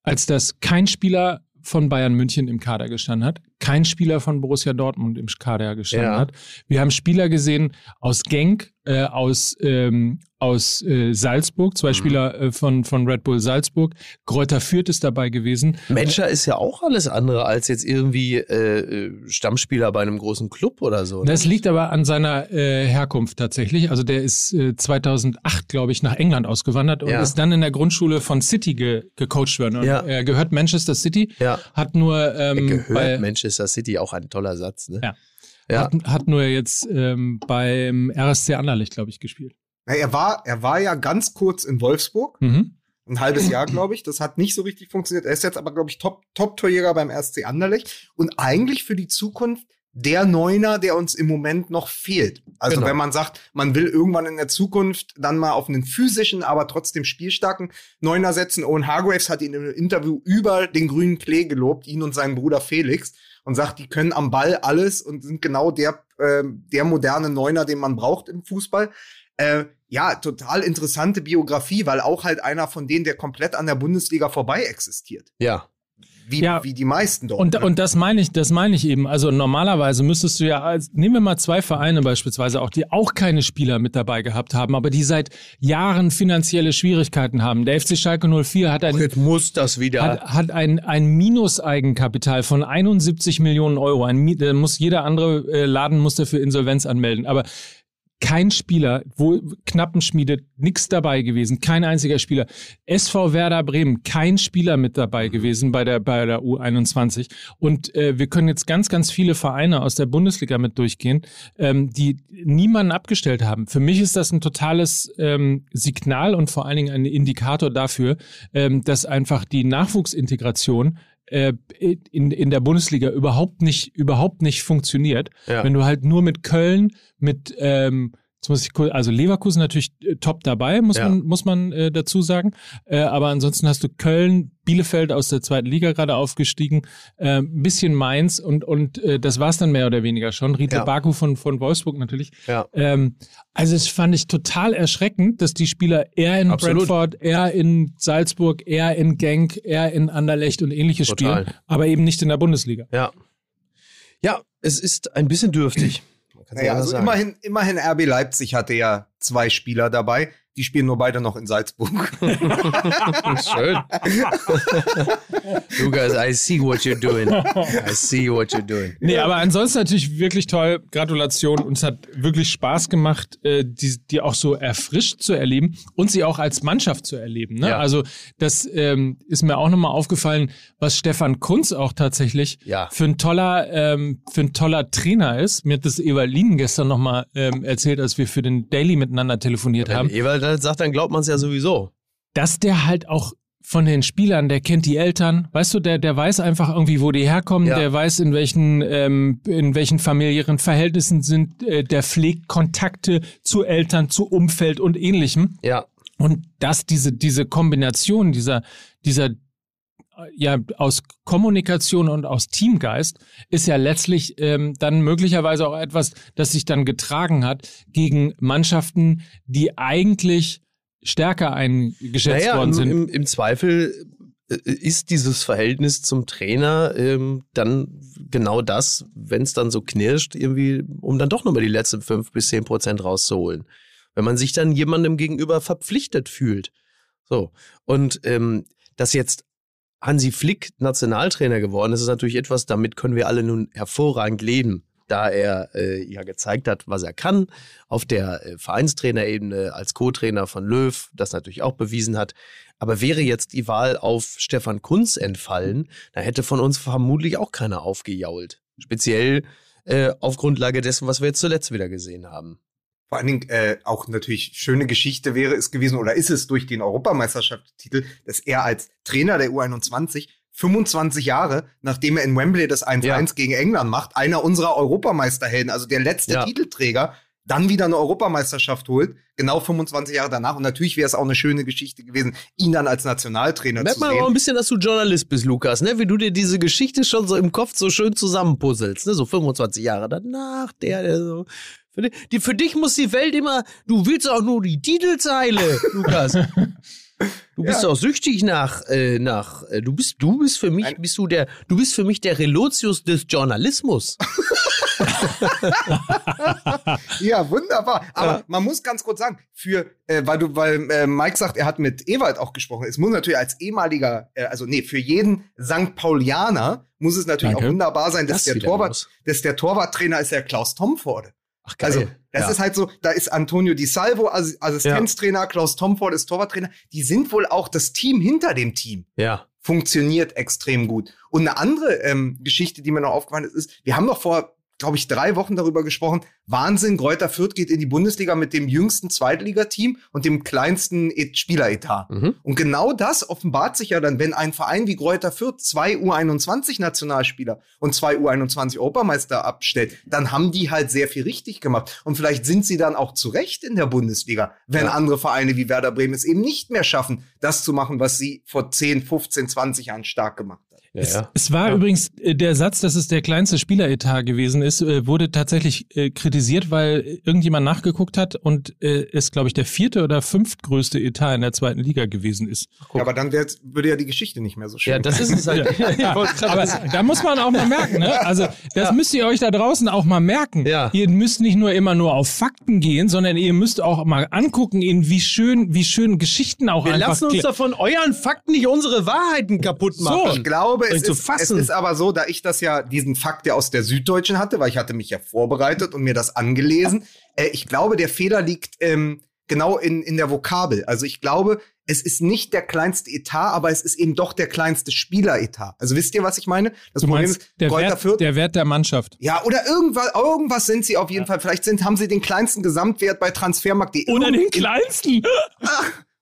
als dass kein Spieler von Bayern München im Kader gestanden hat, kein Spieler von Borussia Dortmund im Kader gestanden Ja. hat. Wir haben Spieler gesehen aus Genk, äh, aus, ähm, aus äh, Salzburg, zwei Mhm. Spieler äh, von, von Red Bull Salzburg. Kräuter Fürth ist dabei gewesen. Menscher ist ja auch alles andere als jetzt irgendwie äh, äh, Stammspieler bei einem großen Club oder so. ne? Das liegt aber an seiner äh, Herkunft tatsächlich. Also der ist äh, 2008, glaube ich, nach England ausgewandert und Ja. ist dann in der Grundschule von City ge gecoacht worden. Und Ja. Er gehört Manchester City, ja. hat nur ähm, Gehört bei, Manchester City auch ein toller Satz. Ne? Ja. Ja. Hat, hat nur jetzt ähm, beim RSC Anderlecht, glaube ich, gespielt. Na, er, war, er war ja ganz kurz in Wolfsburg, Mhm. ein halbes Jahr, glaube ich. Das hat nicht so richtig funktioniert. Er ist jetzt aber, glaube ich, Top- Top-Torjäger beim RSC Anderlecht und eigentlich für die Zukunft der Neuner, der uns im Moment noch fehlt. Also Genau. wenn man sagt, man will irgendwann in der Zukunft dann mal auf einen physischen, aber trotzdem spielstarken Neuner setzen. Owen Hargraves hat ihn im Interview über den grünen Klee gelobt, ihn und seinen Bruder Felix, und sagt, die können am Ball alles und sind genau der, ähm, der moderne Neuner, den man braucht im Fußball. Äh, ja, total interessante Biografie, weil auch halt einer von denen, der komplett an der Bundesliga vorbei existiert. ja. Wie, Ja. wie die meisten dort. Und, ne? und das meine ich, das meine ich eben. Also normalerweise müsstest du ja, als, nehmen wir mal zwei Vereine beispielsweise auch, die auch keine Spieler mit dabei gehabt haben, aber die seit Jahren finanzielle Schwierigkeiten haben. Der FC Schalke 04 hat ein Jetzt muss das wieder. hat, hat ein, ein Minus-Eigenkapital von 71 Millionen Euro. Ein, muss jeder andere äh, Laden muss dafür Insolvenz anmelden. Aber kein Spieler, wo Knappenschmiede, nix dabei gewesen, kein einziger Spieler. SV Werder Bremen, kein Spieler mit dabei gewesen bei der, bei der U21. Und äh, wir können jetzt ganz, ganz viele Vereine aus der Bundesliga mit durchgehen, ähm, die niemanden abgestellt haben. Für mich ist das ein totales ähm, Signal und vor allen Dingen ein Indikator dafür, ähm, dass einfach die Nachwuchsintegration äh, in, in der Bundesliga überhaupt nicht, überhaupt nicht funktioniert. Ja. Wenn du halt nur mit Köln, mit, ähm, jetzt muss ich kurz, also Leverkusen natürlich äh, top dabei, muss Ja. man, muss man äh, dazu sagen. Äh, aber ansonsten hast du Köln, Bielefeld aus der zweiten Liga gerade aufgestiegen, äh, ein bisschen Mainz und, und äh, das war's dann mehr oder weniger schon. Riedle Ja. Baku von, von Wolfsburg natürlich. Ja. Ähm, also es fand ich total erschreckend, dass die Spieler eher in Absolut. Brentford, eher in Salzburg, eher in Genk, eher in Anderlecht und ähnliches Total. spielen, aber eben nicht in der Bundesliga. Ja. Ja, es ist ein bisschen dürftig. Naja, also sagen. immerhin, immerhin RB Leipzig hatte ja zwei Spieler dabei. Die spielen nur beide noch in Salzburg. Schön. Lukas, I see what you're doing. I see what you're doing. Nee, aber ansonsten natürlich wirklich toll. Gratulation. Uns hat wirklich Spaß gemacht, äh, die, die auch so erfrischt zu erleben und sie auch als Mannschaft zu erleben. Ne? Ja. Also das ähm, ist mir auch nochmal aufgefallen, was Stefan Kunz auch tatsächlich Ja. für ein toller, ähm, für ein toller Trainer ist. Mir hat das Evalin gestern nochmal ähm, erzählt, als wir für den Daily miteinander telefoniert haben Wenn Ewald das sagt, dann glaubt man es ja sowieso. dass der halt auch von den Spielern, der kennt die Eltern, weißt du, der, der weiß einfach irgendwie, wo die herkommen, Ja. der weiß, in welchen, ähm, in welchen familiären Verhältnissen sind, äh, der pflegt Kontakte zu Eltern, zu Umfeld und ähnlichem. Ja. Und dass diese, diese Kombination dieser, dieser, ja, aus Kommunikation und aus Teamgeist ist ja letztlich ähm, dann möglicherweise auch etwas, das sich dann getragen hat gegen Mannschaften, die eigentlich stärker eingeschätzt Naja, worden sind. im, im Zweifel äh, ist dieses Verhältnis zum Trainer ähm, dann genau das, wenn es dann so knirscht, irgendwie, um dann doch nochmal die letzten fünf bis zehn Prozent rauszuholen. Wenn man sich dann jemandem gegenüber verpflichtet fühlt. So. Und ähm, dass jetzt Hansi Flick Nationaltrainer geworden ist, ist natürlich etwas, damit können wir alle nun hervorragend leben, da er äh, ja gezeigt hat, was er kann, auf der äh, Vereinstrainerebene als Co-Trainer von Löw, das natürlich auch bewiesen hat. Aber wäre jetzt die Wahl auf Stefan Kunz entfallen, da hätte von uns vermutlich auch keiner aufgejault. Speziell äh, auf Grundlage dessen, was wir jetzt zuletzt wieder gesehen haben. Vor allen Dingen äh, auch natürlich schöne Geschichte wäre es gewesen oder ist es durch den Europameisterschaftstitel, dass er als Trainer der U21 25 Jahre, nachdem er in Wembley das 1-1 Ja. gegen England macht, einer unserer Europameisterhelden, also der letzte Ja. Titelträger, dann wieder eine Europameisterschaft holt, genau 25 Jahre danach. Und natürlich wäre es auch eine schöne Geschichte gewesen, ihn dann als Nationaltrainer Merkt zu man aber auch ein sehen. bisschen, dass du Journalist bist, Lukas, ne? Wie du dir diese Geschichte schon so im Kopf so schön zusammenpuzzelst, ne? So 25 Jahre danach, der, der so. Für, di- die, für dich muss die Welt immer, du willst auch nur die Titelzeile, Lukas. Du bist Ja. auch süchtig nach, äh, nach, äh, du bist, du bist für mich, Nein. bist du der, du bist für mich der Relotius des Journalismus. Ja, wunderbar. Aber Ja. man muss ganz kurz sagen, für, äh, weil du, weil äh, Mike sagt, er hat mit Ewald auch gesprochen. Es muss natürlich als ehemaliger, äh, also nee, für jeden St. Paulianer muss es natürlich Danke. auch wunderbar sein, dass Das der Torwart, dass der Torwarttrainer ist ja Klaus Tomforde. Ach, Also, das ja. ist halt so, da ist Antonio Di Salvo Ass- Assistenztrainer, Klaus Tomford ist Torwarttrainer. Die sind wohl auch das Team hinter dem Team. ja. Funktioniert extrem gut. Und eine andere ähm, Geschichte, die mir noch aufgefallen ist, ist, wir haben doch vor, glaube ich, drei Wochen darüber gesprochen. Wahnsinn, Greuther Fürth geht in die Bundesliga mit dem jüngsten Zweitligateam und dem kleinsten E- Spieleretat. Mhm. Und genau das offenbart sich ja dann, wenn ein Verein wie Greuther Fürth zwei U21-Nationalspieler und zwei U21-Europameister abstellt, dann haben die halt sehr viel richtig gemacht. Und vielleicht sind sie dann auch zu Recht in der Bundesliga, wenn Ja. andere Vereine wie Werder Bremen es eben nicht mehr schaffen, das zu machen, was sie vor 10, 15, 20 Jahren stark gemacht. Ja, Es, ja. es war Ja. übrigens äh, der Satz, dass es der kleinste Spieleretat gewesen ist, äh, wurde tatsächlich äh, kritisiert, weil irgendjemand nachgeguckt hat und äh, es, glaube ich, der vierte oder fünftgrößte Etat in der zweiten Liga gewesen ist. Ja, aber dann wär's- würde ja die Geschichte nicht mehr so schön. Ja, das ist es halt. Grad Aber da muss man auch mal merken, ne? Also das müsst ihr euch da draußen auch mal merken. Ja. Ihr müsst nicht nur immer nur auf Fakten gehen, sondern ihr müsst auch mal angucken, in wie schön, wie schön Geschichten auch Wir einfach. lassen uns davon euren Fakten nicht unsere Wahrheiten kaputt So. machen. Ich glaube, Euch es ist, es ist aber so, da ich das ja, diesen Fakt ja aus der Süddeutschen hatte, weil ich hatte mich ja vorbereitet und mir das angelesen. Äh, ich glaube, der Fehler liegt ähm, genau in, in der Vokabel. Also ich glaube, es ist nicht der kleinste Etat, aber es ist eben doch der kleinste Spieleretat. Also wisst ihr, was ich meine? Das Du meinst, ist, der Wert, Fürth, der Wert der Mannschaft. ja, oder irgendwas, irgendwas sind sie auf jeden Fall. Vielleicht sind, haben sie den kleinsten Gesamtwert bei Transfermarkt.de. Oder den kleinsten.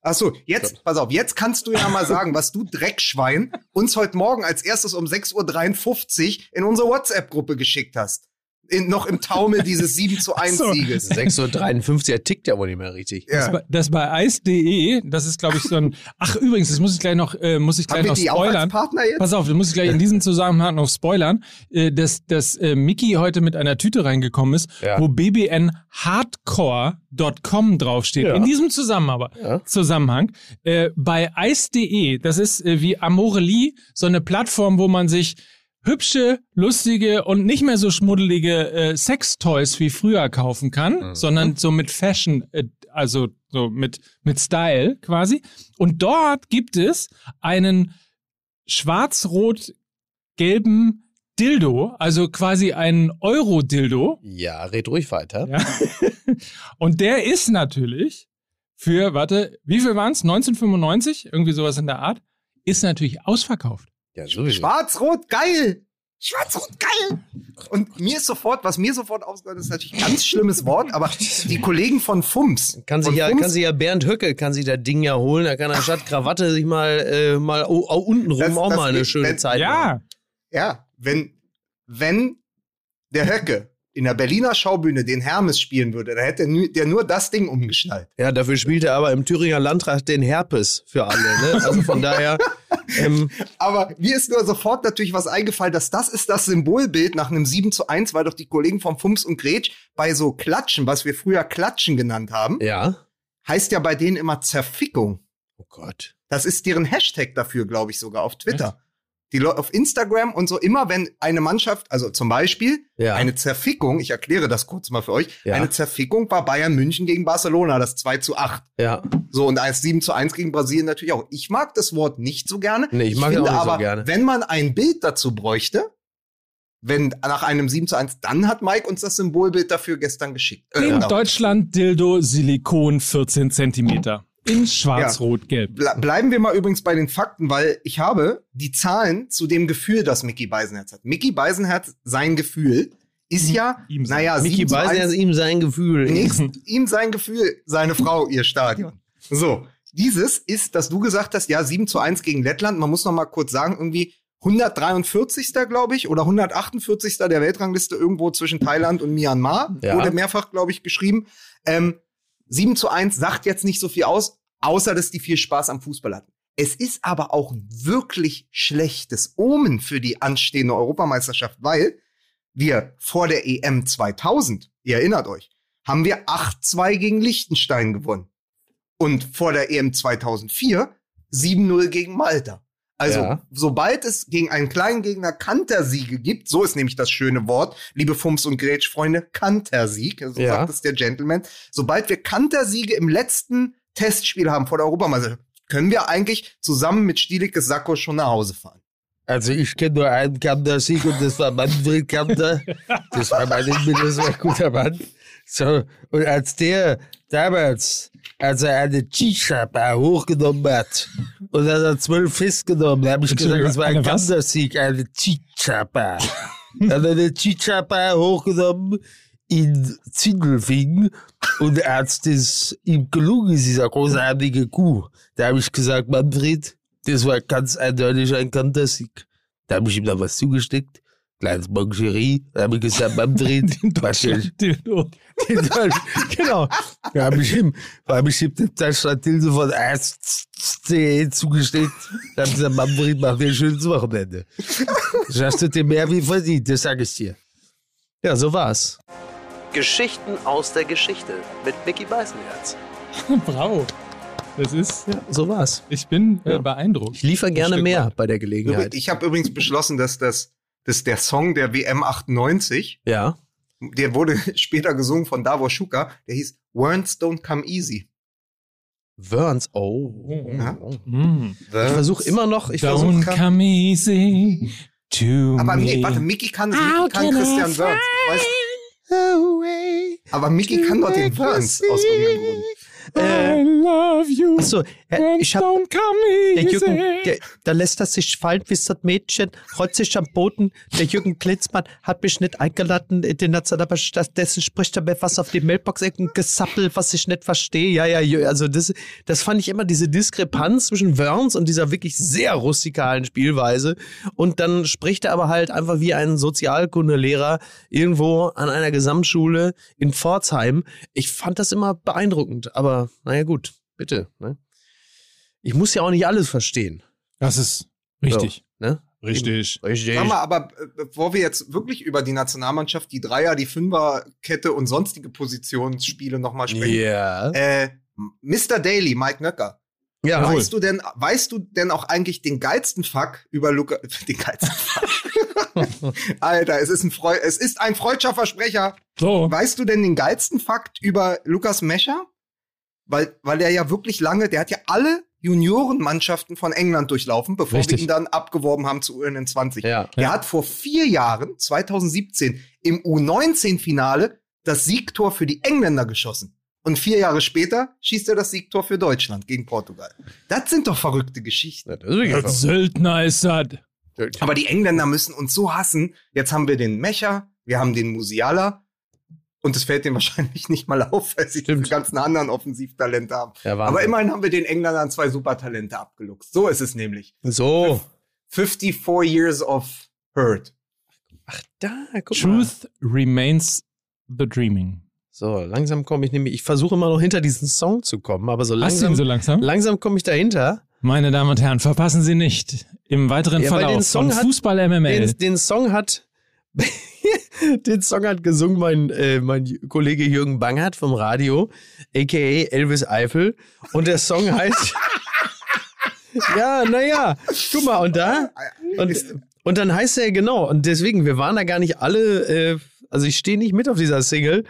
Ach so, jetzt, pass auf, jetzt kannst du ja mal sagen, was du Dreckschwein uns heute Morgen als erstes um 6.53 Uhr in unsere WhatsApp-Gruppe geschickt hast. In, noch im Taumel dieses 7 zu 1 So. Sieges. 6.53 Uhr tickt ja wohl nicht mehr richtig. Das, Ja. bei- das bei Eis.de, das ist, glaube ich, so ein. Ach, übrigens, das muss ich gleich noch, äh, muss ich gleich Haben wir noch die auch als spoilern. Partner jetzt? Pass auf, das muss ich gleich in diesem Zusammenhang noch spoilern, äh, dass, dass äh, Mickey heute mit einer Tüte reingekommen ist, Ja. wo bbnhardcore.com draufsteht. Ja. In diesem Zusammenhang. Ja. Zusammenhang. Äh, bei Eis.de, das ist äh, wie Amorelie, so eine Plattform, wo man sich hübsche, lustige und nicht mehr so schmuddelige äh, Sextoys wie früher kaufen kann, Mhm. sondern so mit Fashion, äh, also so mit, mit Style quasi. Und dort gibt es einen schwarz-rot-gelben Dildo, also quasi einen Euro-Dildo. Ja, red ruhig weiter. Ja. Und der ist natürlich für, warte, wie viel waren es? 1995? Irgendwie sowas in der Art. Ist natürlich ausverkauft. Ja, sowieso. Schwarz-Rot, geil! Schwarz-Rot, geil! Und mir ist sofort, was mir sofort ausgehört ist, natürlich ein ganz schlimmes Wort, aber die Kollegen von FUMS. Kann sich, ja, FUMS, kann sich ja Bernd Höcke, kann sich das Ding ja holen. Da kann er statt Krawatte sich mal, äh, mal oh, oh, unten rum auch das mal eine geht, schöne wenn- Zeit machen. Ja, Ja, wenn, wenn der Höcke in der Berliner Schaubühne den Hermes spielen würde, dann hätte der nur das Ding umgeschnallt. Ja, dafür spielt er aber im Thüringer Landrat den Herpes für alle. Ne? Also von daher, ähm, Aber mir ist nur sofort natürlich was eingefallen, dass das ist das Symbolbild nach einem 7 zu 1, weil doch die Kollegen vom Fums und Gretsch bei so Klatschen, was wir früher Klatschen genannt haben, ja. heißt ja bei denen immer Zerfickung. Oh Gott. Das ist deren Hashtag dafür, glaube ich, sogar auf Twitter. Die Leute auf Instagram und so, immer wenn eine Mannschaft, also zum Beispiel Ja. eine Zerfickung, ich erkläre das kurz mal für euch, Ja. eine Zerfickung war Bayern München gegen Barcelona, das 2 zu 8. ja. So, und als 7 zu 1 gegen Brasilien natürlich auch. Ich mag das Wort nicht so gerne. Nee, ich mag es finde auch nicht so aber, gerne. wenn man ein Bild dazu bräuchte, wenn nach einem 7 zu 1, dann hat Mike uns das Symbolbild dafür gestern geschickt. Äh, in oder- Deutschland Dildo Silikon 14 Zentimeter. In schwarz-rot-gelb. Ble bleiben wir mal übrigens bei den Fakten, weil ich habe die Zahlen zu dem Gefühl, das Mickey Beisenherz hat. Mickey Beisenherz, sein Gefühl, ist ja, Ihm sein- naja, Micky 7 zu weiß ja 1, ihm sein Gefühl. Nächst, ihm sein Gefühl, seine Frau, ihr Stadion. So, dieses ist, dass du gesagt hast, ja, 7 zu 1 gegen Lettland. Man muss noch mal kurz sagen, irgendwie 143. glaube ich, oder 148. der Weltrangliste irgendwo zwischen Thailand und Myanmar. Ja. Wurde mehrfach, glaube ich, geschrieben. Ähm, 7 zu 1 sagt jetzt nicht so viel aus, außer dass die viel Spaß am Fußball hatten. Es ist aber auch ein wirklich schlechtes Omen für die anstehende Europameisterschaft, weil wir vor der EM 2000, ihr erinnert euch, haben wir 8-2 gegen Liechtenstein gewonnen. Und vor der EM 2004 7-0 gegen Malta. Also, Ja. sobald es gegen einen kleinen Gegner Kantersiege gibt, so ist nämlich das schöne Wort, liebe Fums- und Grätsch-Freunde, Kantersieg, so Ja. sagt es der Gentleman. Sobald wir Kantersiege im letzten Testspiel haben vor der Europameisterschaft, können wir eigentlich zusammen mit Stielikes Sakko schon nach Hause fahren. Also ich kenne nur einen Kantersieg und das war Manfred Kanter. Das war mein das war ein guter Mann. So, und als der damals, als er eine Chicha-Bar hochgenommen hat. Und dann hat er zwölf festgenommen, da habe ich gesagt, das war ein? Kantersieg, eine Chicha-Bar. Dann hat er eine Chicha-Bar hochgenommen in Zindelfingen und als das ihm gelungen ist, dieser großartige Kuh, da habe ich gesagt, Manfred, das war ganz eindeutig ein Kantersieg. Da habe ich ihm dann was zugesteckt, kleines Mangerie, da habe ich gesagt, was soll ich- Dildo. den Deutsch- genau. Da habe ich ihm, da habe ich ihm den Deutschland-Tilde von ASC zugesteckt. Da habe ich gesagt, Manfred, mach dir ein schönes Wochenende. Das hast du dir mehr wie verdient, das sage ich dir. Ja, so war's. Geschichten aus der Geschichte mit Mickey Beißenherz. Bravo. Das ist, Ja, so war's. ich bin äh, Ja. beeindruckt. Ich liefere gerne mehr bei der Gelegenheit. Ich habe übrigens beschlossen, dass das, dass der Song der WM 98, Ja. der wurde später gesungen von Davor Schuka, der hieß Words Don't Come Easy. Burns, oh. Ja. Mm. Ich versuche immer noch, ich versuche. Don't come easy to Aber nee, warte, Mickey kann, Mickey kann Christian Burns. Weißt, aber Mickey kann doch den Burns aus irgendeinem Grund. I love you. Achso, äh, ich hab. Don't come Der. Jürgen, der, da lässt er sich fallen wie das Mädchen, rollt sich am Boden. Der Jürgen Klinsmann hat mich nicht eingeladen in den Nationalpark. Stattdessen spricht er mir was auf die Mailbox, irgendein Gesappel, was ich nicht verstehe. Ja, ja, ja, also das, das fand ich immer diese Diskrepanz zwischen Wörns und dieser wirklich sehr rustikalen Spielweise. Und dann spricht er aber halt einfach wie ein Sozialkundelehrer irgendwo an einer Gesamtschule in Pforzheim. Ich fand das immer beeindruckend, aber naja, gut, bitte. Ne? Ich muss ja auch nicht alles verstehen. Das ist richtig. Ne? Richtig. Richtig. Sag mal, aber äh, bevor wir jetzt wirklich über die Nationalmannschaft, die Dreier, die Fünferkette und sonstige Positionsspiele nochmal sprechen. Ja. Äh, Mr. Daily, Mike Nöcker. Ja. Weißt du denn, weißt du denn auch eigentlich den geilsten Fuck über Luca, den geilsten Fuck? Alter, es ist ein Freu es ist ein freudscher Versprecher. So. Weißt du denn den geilsten Fakt über Lukas Mescher? Weil, weil er ja wirklich lange, der hat ja alle Juniorenmannschaften von England durchlaufen, bevor Richtig. wir ihn dann abgeworben haben zu UN20. Ja. Der Ja. hat vor vier Jahren, 2017, im U19-Finale das Siegtor für die Engländer geschossen. Und vier Jahre später schießt er das Siegtor für Deutschland gegen Portugal. Das sind doch verrückte Geschichten. Das ist wirklich Als Söldner ist das. Aber die Engländer müssen uns so hassen. Jetzt haben wir den Mecher, wir haben den Musiala. Und es fällt denen wahrscheinlich nicht mal auf, weil sie Stimmt. die ganzen anderen Offensivtalente haben. Ja. Aber immerhin haben wir den Engländern zwei Supertalente abgeluchst. So ist es nämlich. So. 54 years of hurt. Ach, da, guck mal. Truth remains the dreaming. So, langsam komme ich nämlich, ich versuche immer noch hinter diesen Song zu kommen, aber so Hast du langsam, ihn so langsam? langsam komme ich dahinter. Meine Damen und Herren, verpassen Sie nicht im weiteren Ja, weil den Verlauf Song von hat- Fußball MML. Den, den Song hat, den Song hat gesungen mein, äh, mein Kollege Jürgen Bangert vom Radio, aka Elvis Eifel. Und der Song heißt, ja, naja, guck mal, und da, und, und dann heißt er genau, und deswegen, wir waren da gar nicht alle, äh, also ich stehe nicht mit auf dieser Single,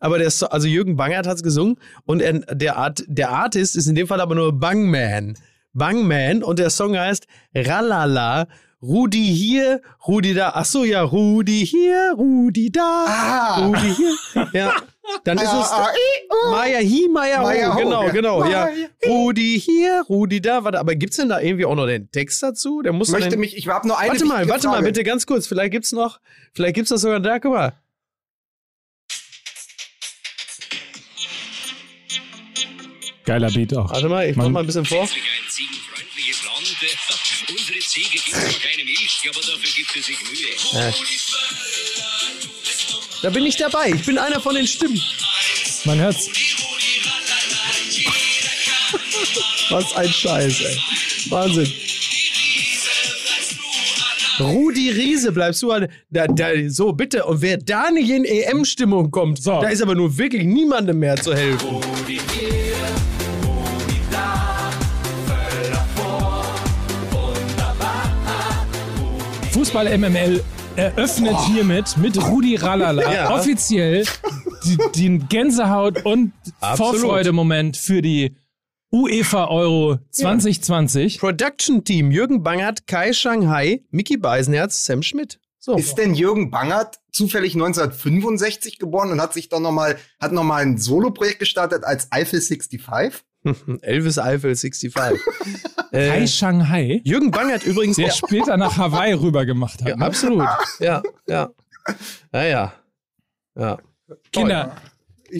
aber der, So- also Jürgen Bangert hat's gesungen und er, der, Art, der Artist ist in dem Fall aber nur Bangman. Bangman und der Song heißt Ralala. Rudi hier, Rudi da. Ach so, ja, Rudi hier, Rudi da. Ah. Rudi hier. Ja, dann ist es Ah, ah. Maya hi, Maya Maya ho. ho, Genau, ja. genau, ja. Maya Rudi hier, Rudi da. Warte, aber gibt's denn da irgendwie auch noch den Text dazu? Der muss möchte den, mich, ich habe nur eine Warte mal, warte mal, Frage. bitte ganz kurz. Vielleicht gibt's noch, vielleicht gibt's das sogar da. Guck mal. Geiler Beat auch. Warte mal, ich mach mal ein bisschen vor. Unsere Ziege gibt zwar keine Milch, aber dafür gibt es sich Mühe. Da bin ich dabei. Ich bin einer von den Stimmen. Man hört's. Was ein Scheiß, ey. Wahnsinn. Rudi Riese, bleibst du an. Da, da, so, bitte. Und wer da nicht in EM-Stimmung kommt, So. da ist aber nur wirklich niemandem mehr zu helfen. Fußball MML eröffnet hiermit mit Rudi Rallala Ja. offiziell die, den Gänsehaut und. Vorfreude-Moment für die UEFA Euro 2020. Production Team: Jürgen Bangert, Kai Shanghai, Mickey Beisenherz, Sam Schmidt. So. Ist denn Jürgen Bangert zufällig 1965 geboren und hat sich dann nochmal, hat noch mal ein Soloprojekt gestartet als Eiffel 65? Elvis Eifel 65. äh, Kai Shanghai, Jürgen Bangert übrigens der auch. später nach Hawaii rüber gemacht hat. Ja, ne? absolut. Ja, ja. Ja, ja. Ja. Kinder,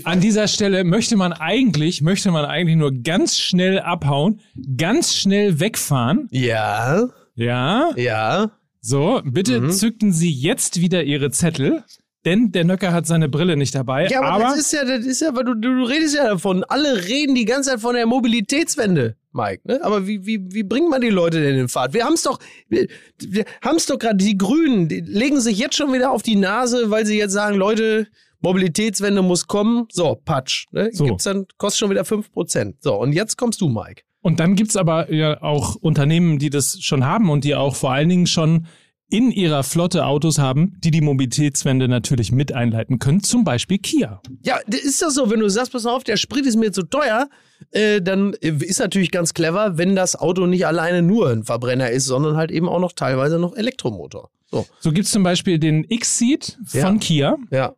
an dieser Stelle möchte man eigentlich, möchte man eigentlich nur ganz schnell abhauen, ganz schnell wegfahren. Ja, Ja, ja. so, bitte Mhm. zückten Sie jetzt wieder Ihre Zettel, denn der Nöcker hat seine Brille nicht dabei. Ja, aber, aber das ist ja, das ist ja, weil du, du redest ja davon. Alle reden die ganze Zeit von der Mobilitätswende, Mike. Ne? Aber wie, wie, wie bringt man die Leute denn in Fahrt? Wir haben es doch, wir, wir haben es doch gerade, die Grünen, die legen sich jetzt schon wieder auf die Nase, weil sie jetzt sagen, Leute, Mobilitätswende muss kommen. So, Patsch. Ne? So. Gibt's dann, kostet schon wieder 5%. So, und jetzt kommst du, Mike. Und dann gibt's aber ja auch Unternehmen, die das schon haben und die auch vor allen Dingen schon in ihrer Flotte Autos haben, die die Mobilitätswende natürlich mit einleiten können, zum Beispiel Kia. Ja, ist das so, wenn du sagst, pass auf, der Sprit ist mir zu teuer, äh, dann äh, ist natürlich ganz clever, wenn das Auto nicht alleine nur ein Verbrenner ist, sondern halt eben auch noch teilweise noch Elektromotor. So, So gibt's zum Beispiel den X-Seat von Ja. Kia. ja.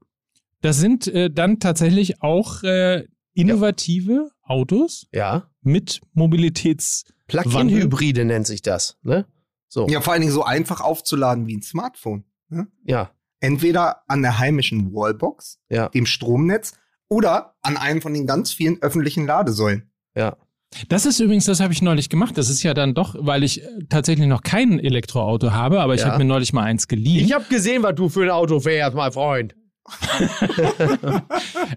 Das sind äh, dann tatsächlich auch äh, innovative Autos Ja. mit Mobilitäts... Plug-in-Hybride nennt sich das, ne? So, Ja, vor allen Dingen so einfach aufzuladen wie ein Smartphone. Ne? ja, Entweder an der heimischen Wallbox, ja, dem Stromnetz, oder an einem von den ganz vielen öffentlichen Ladesäulen. ja. Das ist übrigens, das habe ich neulich gemacht. Das ist ja dann doch, weil ich äh, tatsächlich noch kein Elektroauto habe, aber ich Ja. habe mir neulich mal eins geliehen. Ich habe gesehen, was du für ein Auto fährst, mein Freund.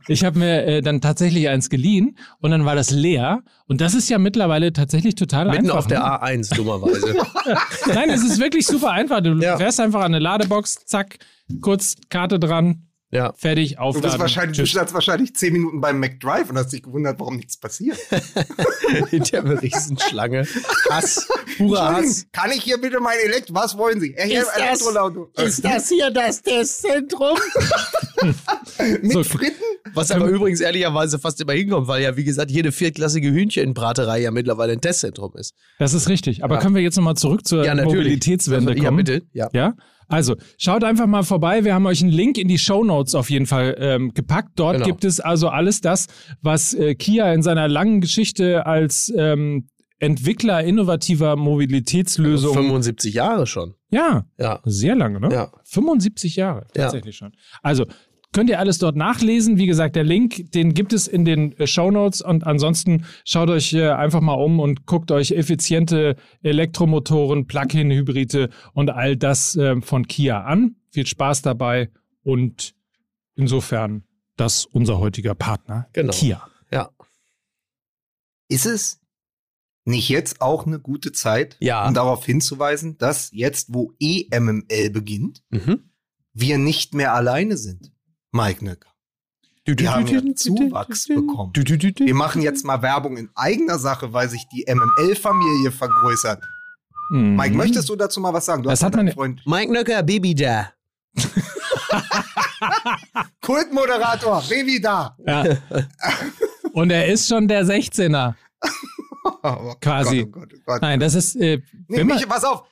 Ich habe mir äh, dann tatsächlich eins geliehen und dann war das leer. Und das ist ja mittlerweile tatsächlich total Mitten einfach. auf der ne? A1, dummerweise. Nein, es ist wirklich super einfach. Du Ja. fährst einfach an eine Ladebox, zack, kurz Karte dran, ja. fertig, Du aufladen. bist wahrscheinlich, du standst wahrscheinlich zehn Minuten beim McDrive und hast dich gewundert, warum nichts passiert. Hinter einer Riesenschlange. Hass. Purer Hass. Kann ich hier bitte mein Elektro? Was wollen Sie? Hier Ist ein das-. Ist das hier das Testzentrum? Mit So. Fritten? Was aber übrigens ehrlicherweise fast immer hinkommt, weil ja, wie gesagt, jede viertklassige Hühnchenbraterei ja mittlerweile ein Testzentrum ist. Das ist richtig. Aber Ja. können wir jetzt nochmal zurück zur Ja. Mobilitätswende Ja, kommen? bitte. Ja. Ja, also schaut einfach mal vorbei. Wir haben euch einen Link in die Show Notes auf jeden Fall ähm, gepackt. Dort Genau. gibt es also alles das, was äh, Kia in seiner langen Geschichte als ähm, Entwickler innovativer Mobilitätslösungen. 75 Jahre schon. Ja, Ja. sehr lange, ne? Ja. 75 Jahre, Ja. tatsächlich schon. Also, könnt ihr alles dort nachlesen. Wie gesagt, der Link, den gibt es in den äh, Shownotes und ansonsten schaut euch äh, einfach mal um und guckt euch effiziente Elektromotoren, Plug-in-Hybride und all das äh, von Kia an. Viel Spaß dabei und insofern das unser heutiger Partner Genau. Kia. Ja. Ist es nicht jetzt auch eine gute Zeit, Ja. um darauf hinzuweisen, dass jetzt, wo EMML beginnt, Mhm. wir nicht mehr alleine sind? Mike Nöcker. Wir haben ja Zuwachs bekommen. Wir machen jetzt mal Werbung in eigener Sache, weil sich die MML-Familie vergrößert. Mhm. Mike, möchtest du dazu mal was sagen? Du Das hast hat man- Freund Mike Nöcker, Baby da. Kultmoderator, Revi da. Ja. Und er ist schon der 16er. Oh Quasi. Gott, oh Gott, oh Gott. Nein, das ist. Äh, Nee, Mich, pass auf.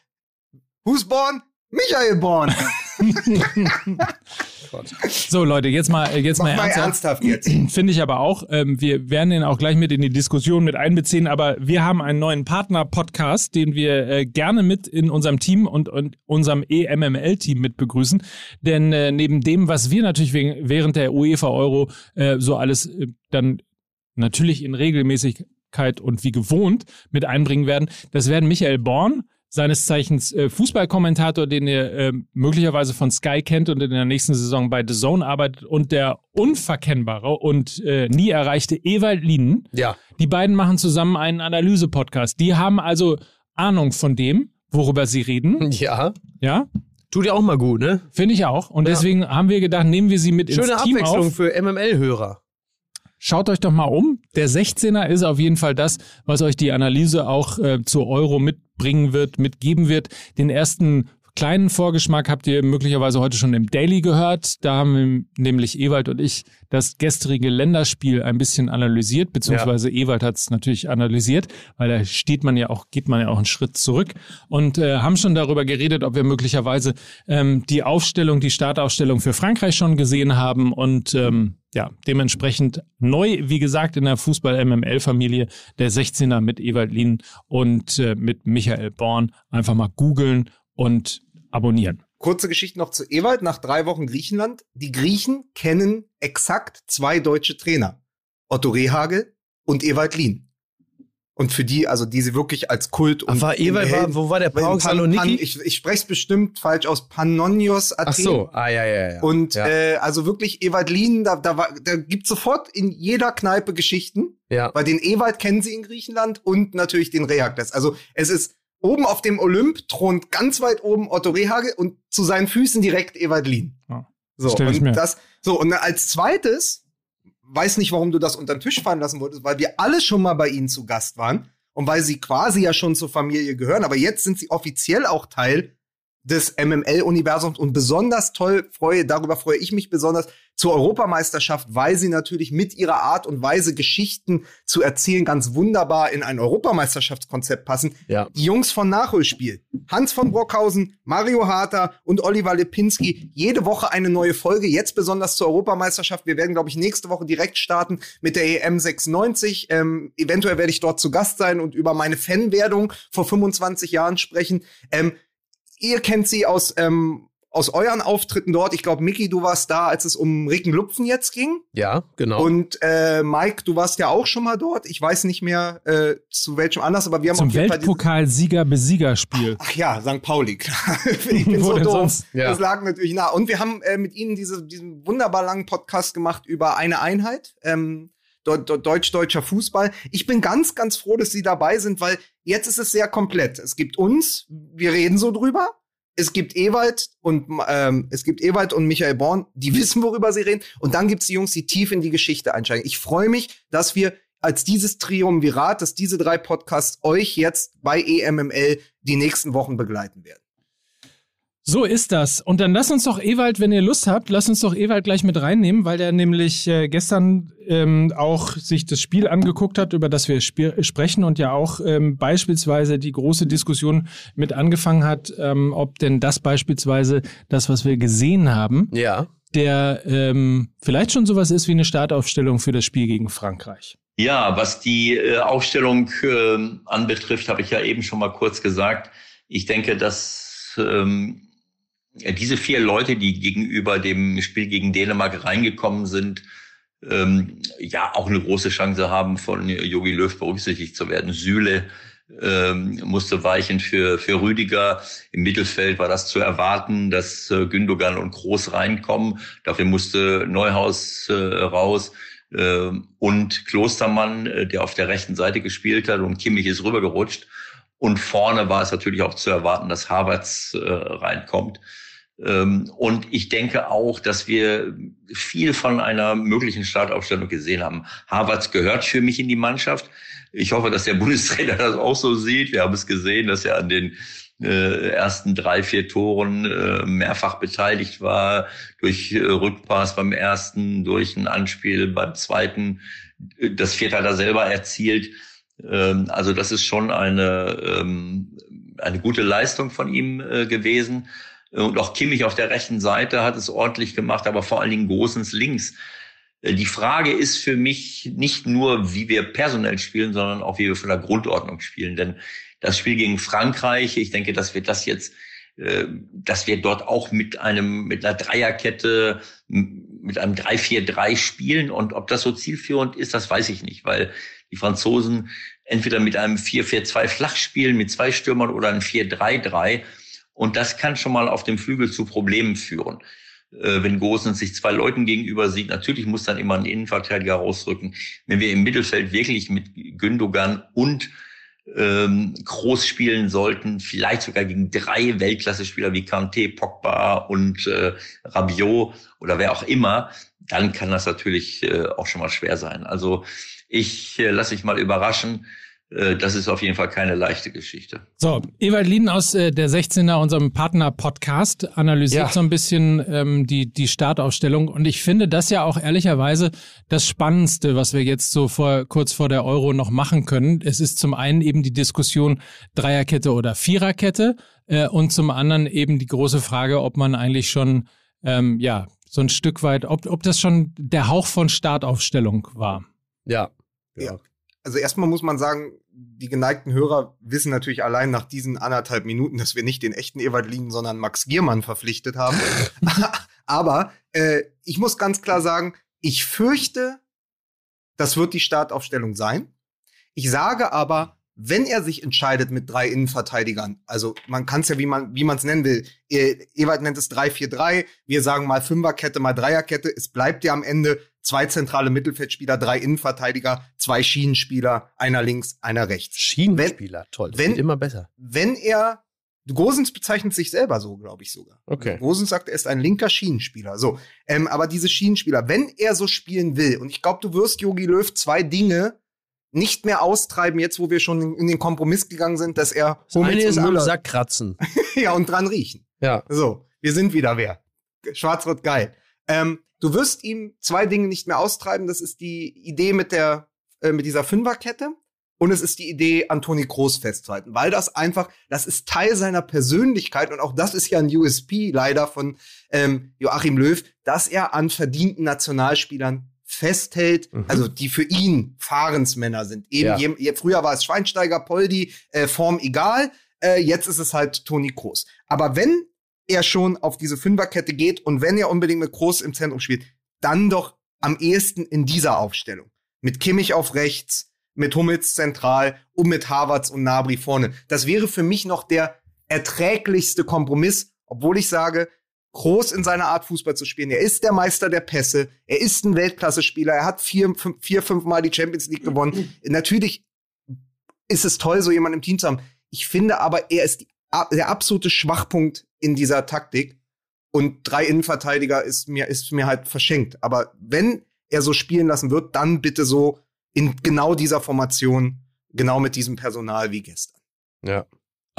Who's born? Michael born. so, Leute, jetzt mal, äh, jetzt mal mal ernsthaft. ernsthaft jetzt. Finde ich aber auch. Ähm, wir werden den auch gleich mit in die Diskussion mit einbeziehen, aber wir haben einen neuen Partner-Podcast, den wir äh, gerne mit in unserem Team und, und unserem EMML-Team mit begrüßen. Denn äh, neben dem, was wir natürlich wegen, während der UEFA Euro äh, so alles äh, dann natürlich in Regelmäßigkeit und wie gewohnt mit einbringen werden, das werden Michael Born, seines Zeichens äh, Fußballkommentator, den ihr äh, möglicherweise von Sky kennt und in der nächsten Saison bei The Zone arbeitet und der unverkennbare und äh, nie erreichte Ewald Lienen. Ja. Die beiden machen zusammen einen Analyse-Podcast. Die haben also Ahnung von dem, worüber sie reden. Ja. Ja, Tut ja auch mal gut, ne? finde ich auch. Und Ja. deswegen haben wir gedacht, nehmen wir sie mit Schöne ins Team Abwechslung auf. für MML-Hörer. Schaut euch doch mal um. Der 16er ist auf jeden Fall das, was euch die Analyse auch äh, zur Euro mitbringen wird, mitgeben wird. Den ersten kleinen Vorgeschmack habt ihr möglicherweise heute schon im Daily gehört. Da haben nämlich Ewald und ich das gestrige Länderspiel ein bisschen analysiert, beziehungsweise Ewald hat es natürlich analysiert, weil da steht man ja auch, geht man ja auch einen Schritt zurück und äh, haben schon darüber geredet, ob wir möglicherweise ähm, die Aufstellung, die Startaufstellung für Frankreich schon gesehen haben und ähm, ja, dementsprechend neu, wie gesagt, in der Fußball-MML-Familie der 16er mit Ewald Lien und äh, mit Michael Born. Einfach mal googeln und abonnieren. Kurze Geschichte noch zu Ewald. Nach drei Wochen Griechenland. Die Griechen kennen exakt zwei deutsche Trainer. Otto Rehagel und Ewald Lien. Und für die, also die sie wirklich als Kult und Aber Ewald war, wo war der? Pauk Pan- Saloniki? ich ich spreche es bestimmt falsch aus. Pannonios Athen. Ach so. Ah, ja, ja, ja. Und ja. äh, also wirklich Ewald Lien, da, da, war, da gibt sofort in jeder Kneipe Geschichten. ja. Weil den Ewald kennen sie in Griechenland und natürlich den Reakles. Also es ist oben auf dem Olymp thront ganz weit oben Otto Rehagel und zu seinen Füßen direkt Ewald Lien. Ja. So, und mir. das, so, und als zweites, weiß nicht, warum du das unter den Tisch fallen lassen wolltest, weil wir alle schon mal bei ihnen zu Gast waren und weil sie quasi ja schon zur Familie gehören, aber jetzt sind sie offiziell auch Teil des MML-Universums und besonders toll freue, darüber freue ich mich besonders zur Europameisterschaft, weil sie natürlich mit ihrer Art und Weise Geschichten zu erzählen ganz wunderbar in ein Europameisterschaftskonzept passen. Ja. Die Jungs von Nachholspiel, Hans von Brockhausen, Mario Harter und Oliver Lipinski, jede Woche eine neue Folge, jetzt besonders zur Europameisterschaft. Wir werden, glaube ich, nächste Woche direkt starten mit der EM 96. Ähm, eventuell werde ich dort zu Gast sein und über meine Fanwerdung vor 25 Jahren sprechen. Ähm, ihr kennt sie aus, ähm, aus euren Auftritten dort. Ich glaube, Micky, du warst da, als es um Ricken Lupfen jetzt ging. ja, genau. Und äh, Mike, du warst ja auch schon mal dort. Ich weiß nicht mehr äh, zu welchem Anlass, aber wir haben Zum auf jeden Weltpokal-Sieger-Besiegerspiel. Ach ja, St. Pauli, klar. ich bin Wo so denn doof. sonst? Ja. Das lag natürlich nah. Und wir haben äh, mit Ihnen diese, diesen wunderbar langen Podcast gemacht über eine Einheit. Ähm, Deutsch-deutscher Fußball. Ich bin ganz, ganz froh, dass Sie dabei sind, weil jetzt ist es sehr komplett. Es gibt uns, wir reden so drüber. Es gibt Ewald und ähm, es gibt Ewald und Michael Born, die wissen, worüber sie reden. Und dann gibt's die Jungs, die tief in die Geschichte einsteigen. Ich freue mich, dass wir als dieses Triumvirat, dass diese drei Podcasts euch jetzt bei EMML die nächsten Wochen begleiten werden. So ist das. Und dann lasst uns doch Ewald, wenn ihr Lust habt, lasst uns doch Ewald gleich mit reinnehmen, weil der nämlich äh, gestern ähm, auch sich das Spiel angeguckt hat, über das wir sp sprechen und ja auch ähm, beispielsweise die große Diskussion mit angefangen hat, ähm, ob denn das beispielsweise das, was wir gesehen haben, ja. der ähm, vielleicht schon sowas ist wie eine Startaufstellung für das Spiel gegen Frankreich. Ja, was die äh, Aufstellung äh, anbetrifft, habe ich ja eben schon mal kurz gesagt. Ich denke, dass ähm, diese vier Leute, die gegenüber dem Spiel gegen Dänemark reingekommen sind, ähm, ja auch eine große Chance haben, von Jogi Löw berücksichtigt zu werden. Süle ähm, musste weichen für, für Rüdiger. Im Mittelfeld war das zu erwarten, dass äh, Gündogan und Groß reinkommen. Dafür musste Neuhaus äh, raus. Ähm, und Klostermann, äh, der auf der rechten Seite gespielt hat und Kimmich ist rübergerutscht. Und vorne war es natürlich auch zu erwarten, dass Havertz äh, reinkommt. Ähm, und ich denke auch, dass wir viel von einer möglichen Startaufstellung gesehen haben. Havertz gehört für mich in die Mannschaft. Ich hoffe, dass der Bundestrainer das auch so sieht. Wir haben es gesehen, dass er an den äh, ersten drei, vier Toren äh, mehrfach beteiligt war, durch äh, Rückpass beim ersten, durch ein Anspiel beim zweiten, das vierte hat er selber erzielt. Ähm, also das ist schon eine, ähm, eine gute Leistung von ihm gewesen. Und auch Kimmich auf der rechten Seite hat es ordentlich gemacht, aber vor allen Dingen Gosens links. Äh, die Frage ist für mich nicht nur, wie wir personell spielen, sondern auch, wie wir von der Grundordnung spielen. Denn das Spiel gegen Frankreich, ich denke, dass wir das jetzt, äh, dass wir dort auch mit einem, mit einer Dreierkette, mit einem 3-4-3 spielen. Und ob das so zielführend ist, das weiß ich nicht, weil die Franzosen entweder mit einem 4-4-2 flach spielen, mit zwei Stürmern oder einem 4-3-3. Und das kann schon mal auf dem Flügel zu Problemen führen. Äh, wenn Gosens sich zwei Leuten gegenüber sieht, natürlich muss dann immer ein Innenverteidiger rausrücken. Wenn wir im Mittelfeld wirklich mit Gündogan und ähm, groß spielen sollten, vielleicht sogar gegen drei Weltklasse-Spieler wie Kanté, Pogba und äh, Rabiot oder wer auch immer, dann kann das natürlich äh, auch schon mal schwer sein. Also ich äh, lasse mich mal überraschen. Äh, das ist auf jeden Fall keine leichte Geschichte. So, Ewald Lieden aus äh, der 16er, unserem Partner-Podcast, analysiert ja. so ein bisschen ähm, die, die Startaufstellung. Und ich finde das ja auch ehrlicherweise das Spannendste, was wir jetzt so vor, kurz vor der Euro noch machen können. Es ist zum einen eben die Diskussion Dreierkette oder Viererkette äh, und zum anderen eben die große Frage, ob man eigentlich schon, ähm, ja, so ein Stück weit, ob, ob das schon der Hauch von Startaufstellung war. Ja, ja also erstmal muss man sagen, die geneigten Hörer wissen natürlich allein nach diesen anderthalb Minuten, dass wir nicht den echten Ewald Lien, sondern Max Giermann verpflichtet haben. Aber äh, ich muss ganz klar sagen, ich fürchte, das wird die Startaufstellung sein. Ich sage aber, wenn er sich entscheidet mit drei Innenverteidigern, also man kann es ja, wie man wie man es nennen will, e Ewald nennt es 3-4-3, wir sagen mal Fünferkette, mal Dreierkette, es bleibt ja am Ende zwei zentrale Mittelfeldspieler, drei Innenverteidiger, zwei Schienenspieler, einer links, einer rechts. Schienenspieler, wenn, toll, wenn, immer besser. Wenn er Gosens bezeichnet sich selber so, glaube ich sogar. Okay. Gosens sagt, er ist ein linker Schienenspieler. So, ähm, aber diese Schienenspieler, wenn er so spielen will, und ich glaube, du wirst Jogi Löw zwei Dinge nicht mehr austreiben, jetzt wo wir schon in den Kompromiss gegangen sind, dass er das eine ist am Sack kratzen. ja, und dran riechen. Ja. So, wir sind wieder wer. Schwarz-Rot geil. Ähm, du wirst ihm zwei Dinge nicht mehr austreiben. Das ist die Idee mit der, äh, mit dieser Fünferkette. Und es ist die Idee, Antoni Groß festzuhalten, weil das einfach, das ist Teil seiner Persönlichkeit und auch das ist ja ein USP leider von ähm, Joachim Löw, dass er an verdienten Nationalspielern festhält, mhm. also die für ihn Fahrensmänner sind. Eben ja. je, früher war es Schweinsteiger, Poldi, äh, Form egal. Äh, jetzt ist es halt Toni Kroos. Aber wenn er schon auf diese Fünferkette geht und wenn er unbedingt mit Kroos im Zentrum spielt, dann doch am ehesten in dieser Aufstellung. Mit Kimmich auf rechts, mit Hummels zentral und mit Havertz und Nabri vorne. Das wäre für mich noch der erträglichste Kompromiss, obwohl ich sage, groß in seiner Art, Fußball zu spielen. Er ist der Meister der Pässe. Er ist ein Weltklasse-Spieler. Er hat vier, fünf, vier, fünf Mal die Champions League gewonnen. Natürlich ist es toll, so jemanden im Team zu haben. Ich finde aber, er ist die, der absolute Schwachpunkt in dieser Taktik. Und drei Innenverteidiger ist mir, ist mir halt verschenkt. Aber wenn er so spielen lassen wird, dann bitte so in genau dieser Formation, genau mit diesem Personal wie gestern. Ja.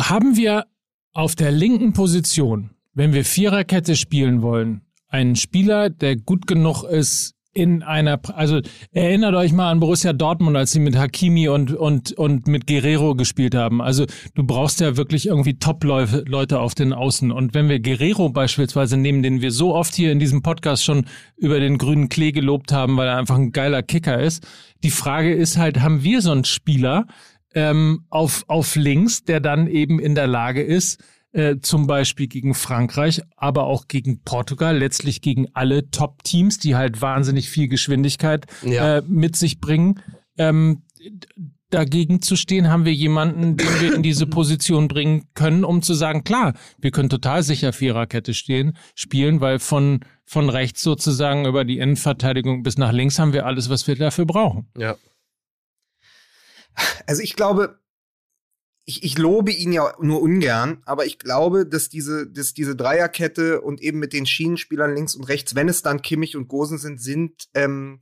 Haben wir auf der linken Position wenn wir Viererkette spielen wollen, einen Spieler, der gut genug ist, in einer, also erinnert euch mal an Borussia Dortmund, als sie mit Hakimi und, und, und mit Guerrero gespielt haben. Also du brauchst ja wirklich irgendwie Top-Leute auf den Außen. Und wenn wir Guerrero beispielsweise nehmen, den wir so oft hier in diesem Podcast schon über den grünen Klee gelobt haben, weil er einfach ein geiler Kicker ist. Die Frage ist halt, haben wir so einen Spieler ähm, auf, auf links, der dann eben in der Lage ist, äh, zum Beispiel gegen Frankreich, aber auch gegen Portugal, letztlich gegen alle Top-Teams, die halt wahnsinnig viel Geschwindigkeit Ja. äh, mit sich bringen. Ähm, dagegen zu stehen, haben wir jemanden, den wir in diese Position bringen können, um zu sagen, klar, wir können total sicher Viererkette stehen, spielen, weil von, von rechts sozusagen über die Innenverteidigung bis nach links haben wir alles, was wir dafür brauchen. Ja. Also ich glaube, ich, ich lobe ihn ja nur ungern, aber ich glaube, dass diese, dass diese Dreierkette und eben mit den Schienenspielern links und rechts, wenn es dann Kimmich und Gosen sind, sind ähm,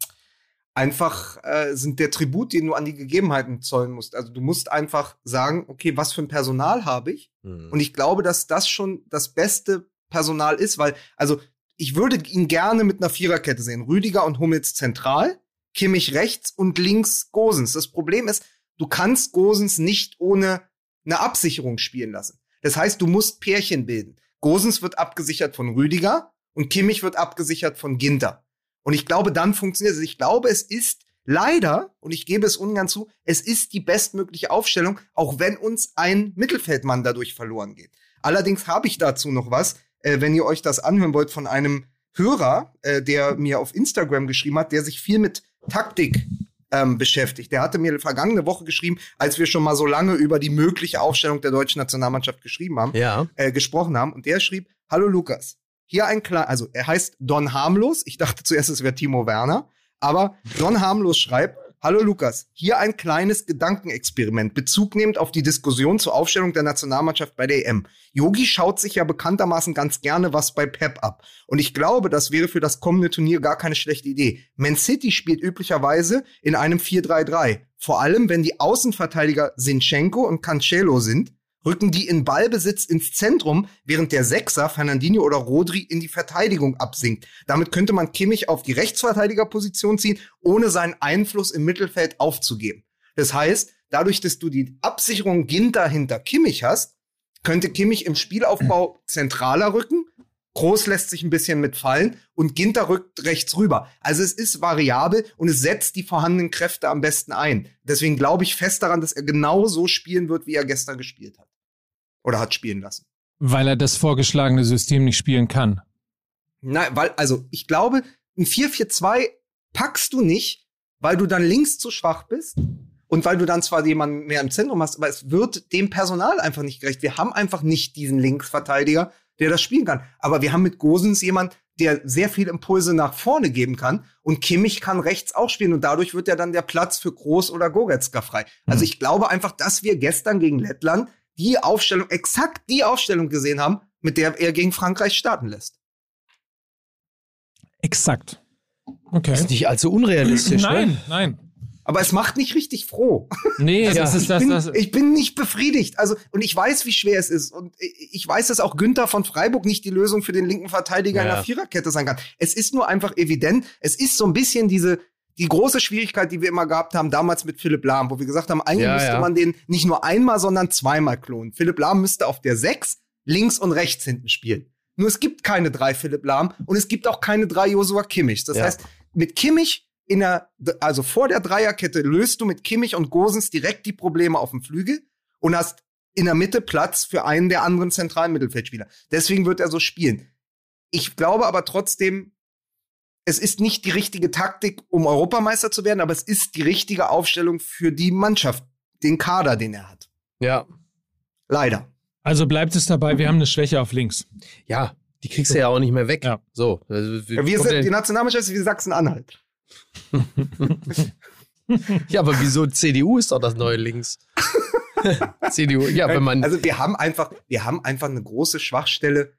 einfach äh, sind der Tribut, den du an die Gegebenheiten zollen musst. Also du musst einfach sagen, okay, was für ein Personal habe ich? Mhm. Und ich glaube, dass das schon das beste Personal ist, weil, also ich würde ihn gerne mit einer Viererkette sehen. Rüdiger und Hummels zentral, Kimmich rechts und links Gosens. Das Problem ist, du kannst Gosens nicht ohne eine Absicherung spielen lassen. Das heißt, du musst Pärchen bilden. Gosens wird abgesichert von Rüdiger und Kimmich wird abgesichert von Ginter. Und ich glaube, dann funktioniert es. Ich glaube, es ist leider, und ich gebe es ungern zu, es ist die bestmögliche Aufstellung, auch wenn uns ein Mittelfeldmann dadurch verloren geht. Allerdings habe ich dazu noch was, äh, wenn ihr euch das anhören wollt, von einem Hörer, äh, der mir auf Instagram geschrieben hat, der sich viel mit Taktik ähm, beschäftigt. Der hatte mir vergangene Woche geschrieben, als wir schon mal so lange über die mögliche Aufstellung der deutschen Nationalmannschaft geschrieben haben Ja. äh, gesprochen haben. Und der schrieb, hallo Lukas, hier ein kleiner, also er heißt Don Harmlos. Ich dachte zuerst, es wäre Timo Werner. Aber Don Harmlos schreibt, hallo Lukas, hier ein kleines Gedankenexperiment, Bezug nehmend auf die Diskussion zur Aufstellung der Nationalmannschaft bei der EM. Yogi schaut sich ja bekanntermaßen ganz gerne was bei Pep ab. Und ich glaube, das wäre für das kommende Turnier gar keine schlechte Idee. Man City spielt üblicherweise in einem 4-3-3. Vor allem, wenn die Außenverteidiger Sinchenko und Cancelo sind, rücken die in Ballbesitz ins Zentrum, während der Sechser, Fernandinho oder Rodri, in die Verteidigung absinkt. Damit könnte man Kimmich auf die Rechtsverteidigerposition ziehen, ohne seinen Einfluss im Mittelfeld aufzugeben. Das heißt, dadurch, dass du die Absicherung Ginter hinter Kimmich hast, könnte Kimmich im Spielaufbau zentraler rücken. Groß lässt sich ein bisschen mitfallen und Ginter rückt rechts rüber. Also es ist variabel und es setzt die vorhandenen Kräfte am besten ein. Deswegen glaube ich fest daran, dass er genau so spielen wird, wie er gestern gespielt hat. Oder hat spielen lassen. Weil er das vorgeschlagene System nicht spielen kann. Nein, weil, also ich glaube, ein 4-4-2 packst du nicht, weil du dann links zu schwach bist und weil du dann zwar jemanden mehr im Zentrum hast, aber es wird dem Personal einfach nicht gerecht. Wir haben einfach nicht diesen Linksverteidiger, der das spielen kann. Aber wir haben mit Gosens jemand, der sehr viel Impulse nach vorne geben kann und Kimmich kann rechts auch spielen und dadurch wird ja dann der Platz für Groß oder Goretzka frei. Also ich glaube einfach, dass wir gestern gegen Lettland die Aufstellung, exakt die Aufstellung gesehen haben, mit der er gegen Frankreich starten lässt. Exakt. Okay. Ist nicht allzu unrealistisch, Nein, ne? nein. Aber es macht nicht richtig froh. Nee, Also das ist ich, das, bin, das. ich bin nicht befriedigt. Also, und ich weiß, wie schwer es ist. Und ich weiß, dass auch Günther von Freiburg nicht die Lösung für den linken Verteidiger in Ja. der Viererkette sein kann. Es ist nur einfach evident. Es ist so ein bisschen diese, die große Schwierigkeit, die wir immer gehabt haben, damals mit Philipp Lahm, wo wir gesagt haben, eigentlich Ja, müsste ja. man den nicht nur einmal, sondern zweimal klonen. Philipp Lahm müsste auf der Sechs links und rechts hinten spielen. Nur es gibt keine drei Philipp Lahm und es gibt auch keine drei Josua Kimmich. Das Ja. heißt, mit Kimmich in der, also vor der Dreierkette löst du mit Kimmich und Gosens direkt die Probleme auf dem Flügel und hast in der Mitte Platz für einen der anderen zentralen Mittelfeldspieler. Deswegen wird er so spielen. Ich glaube aber trotzdem, es ist nicht die richtige Taktik, um Europameister zu werden, aber es ist die richtige Aufstellung für die Mannschaft, den Kader, den er hat. Ja. Leider. Also bleibt es dabei, wir haben eine Schwäche auf links. Ja, die kriegst du ja auch nicht mehr weg. Ja. So. Also, Ja, wir kommt sind, die Nationalmannschaft ist wie Sachsen-Anhalt. ja, aber wieso CDU ist doch das neue Links? CDU, ja, wenn man. Also wir haben einfach, wir haben einfach eine große Schwachstelle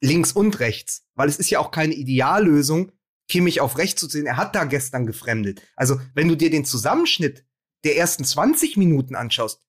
links und rechts, weil es ist ja auch keine Ideallösung, Kimmich auf rechts zu ziehen. Er hat da gestern gefremdet. Also wenn du dir den Zusammenschnitt der ersten 20 Minuten anschaust,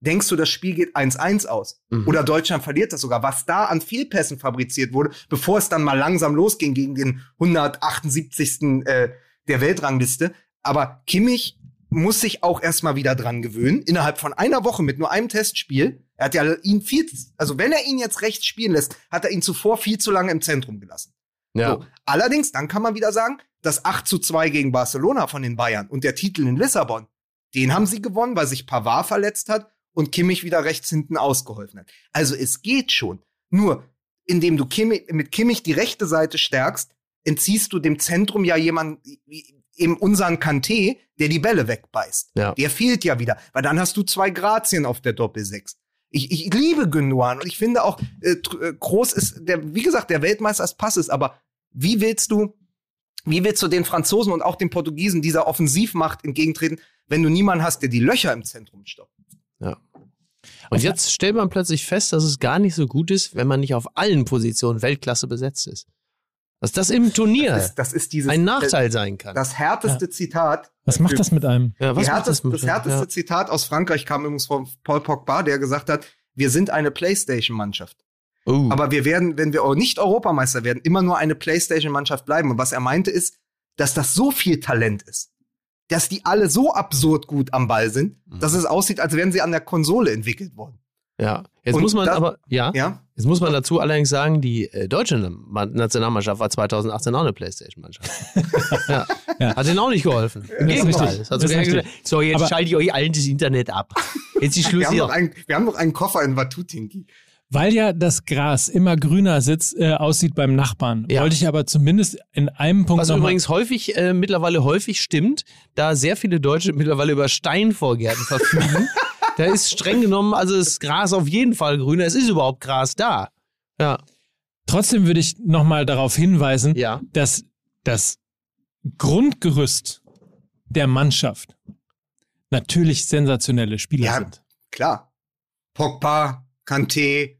denkst du, das Spiel geht 1-1 aus. Mhm. Oder Deutschland verliert das sogar. Was da an Fehlpässen fabriziert wurde, bevor es dann mal langsam losging gegen den 178. Äh, der Weltrangliste. Aber Kimmich muss sich auch erstmal wieder dran gewöhnen. Innerhalb von einer Woche mit nur einem Testspiel. Er hat ja ihn viel, also wenn er ihn jetzt rechts spielen lässt, hat er ihn zuvor viel zu lange im Zentrum gelassen. Ja. So. Allerdings, dann kann man wieder sagen, das 8 zu 2 gegen Barcelona von den Bayern und der Titel in Lissabon, den haben sie gewonnen, weil sich Pavard verletzt hat und Kimmich wieder rechts hinten ausgeholfen hat. Also es geht schon. Nur, indem du Kimmich, mit Kimmich die rechte Seite stärkst, entziehst du dem Zentrum ja jemand, eben unseren Kanté, der die Bälle wegbeißt. Ja. Der fehlt ja wieder, weil dann hast du zwei Grazien auf der Doppelsechs. Ich, ich liebe Gündogan und ich finde auch, äh, äh, Groß ist, der, wie gesagt, der Weltmeister des Passes, aber wie willst du, wie willst du den Franzosen und auch den Portugiesen dieser Offensivmacht entgegentreten, wenn du niemanden hast, der die Löcher im Zentrum stoppt? Und jetzt stellt man plötzlich fest, dass es gar nicht so gut ist, wenn man nicht auf allen Positionen Weltklasse besetzt ist. Dass das im Turnier Das ist, das ist dieses, ein Nachteil sein kann. Das härteste Zitat. Was macht das mit einem? ja, die macht härteste, mit- das härteste ja. Zitat aus Frankreich kam übrigens von Paul Pogba, der gesagt hat, wir sind eine Playstation-Mannschaft. Oh. Aber wir werden, wenn wir nicht Europameister werden, immer nur eine Playstation-Mannschaft bleiben. Und was er meinte ist, dass das so viel Talent ist, dass die alle so absurd gut am Ball sind, dass Mhm. es aussieht, als wären sie an der Konsole entwickelt worden. Ja. Jetzt Und muss man das- aber, ja, Ja? jetzt muss man dazu allerdings sagen, die äh, deutsche Ma- Nationalmannschaft war 2018 auch eine Playstation-Mannschaft. ja. Ja. Hat denen auch nicht geholfen. Im Das Gegenteil. Das gesagt, so, jetzt Aber- schalte ich euch allen das Internet ab. Jetzt ist Schluss Wir haben, noch hier. einen, wir haben noch einen Koffer in Watutinki. Weil ja das Gras immer grüner sitzt, äh, aussieht beim Nachbarn, Ja. wollte ich aber zumindest in einem Punkt Was noch mal- übrigens häufig, äh, mittlerweile häufig stimmt, da sehr viele Deutsche mittlerweile über Steinvorgärten verfügen. da ist streng genommen, also das Gras auf jeden Fall grüner. Es ist überhaupt Gras da. Ja. Trotzdem würde ich nochmal darauf hinweisen, Ja. dass das Grundgerüst der Mannschaft natürlich sensationelle Spieler Ja. sind. Klar. Pogba, Kanté,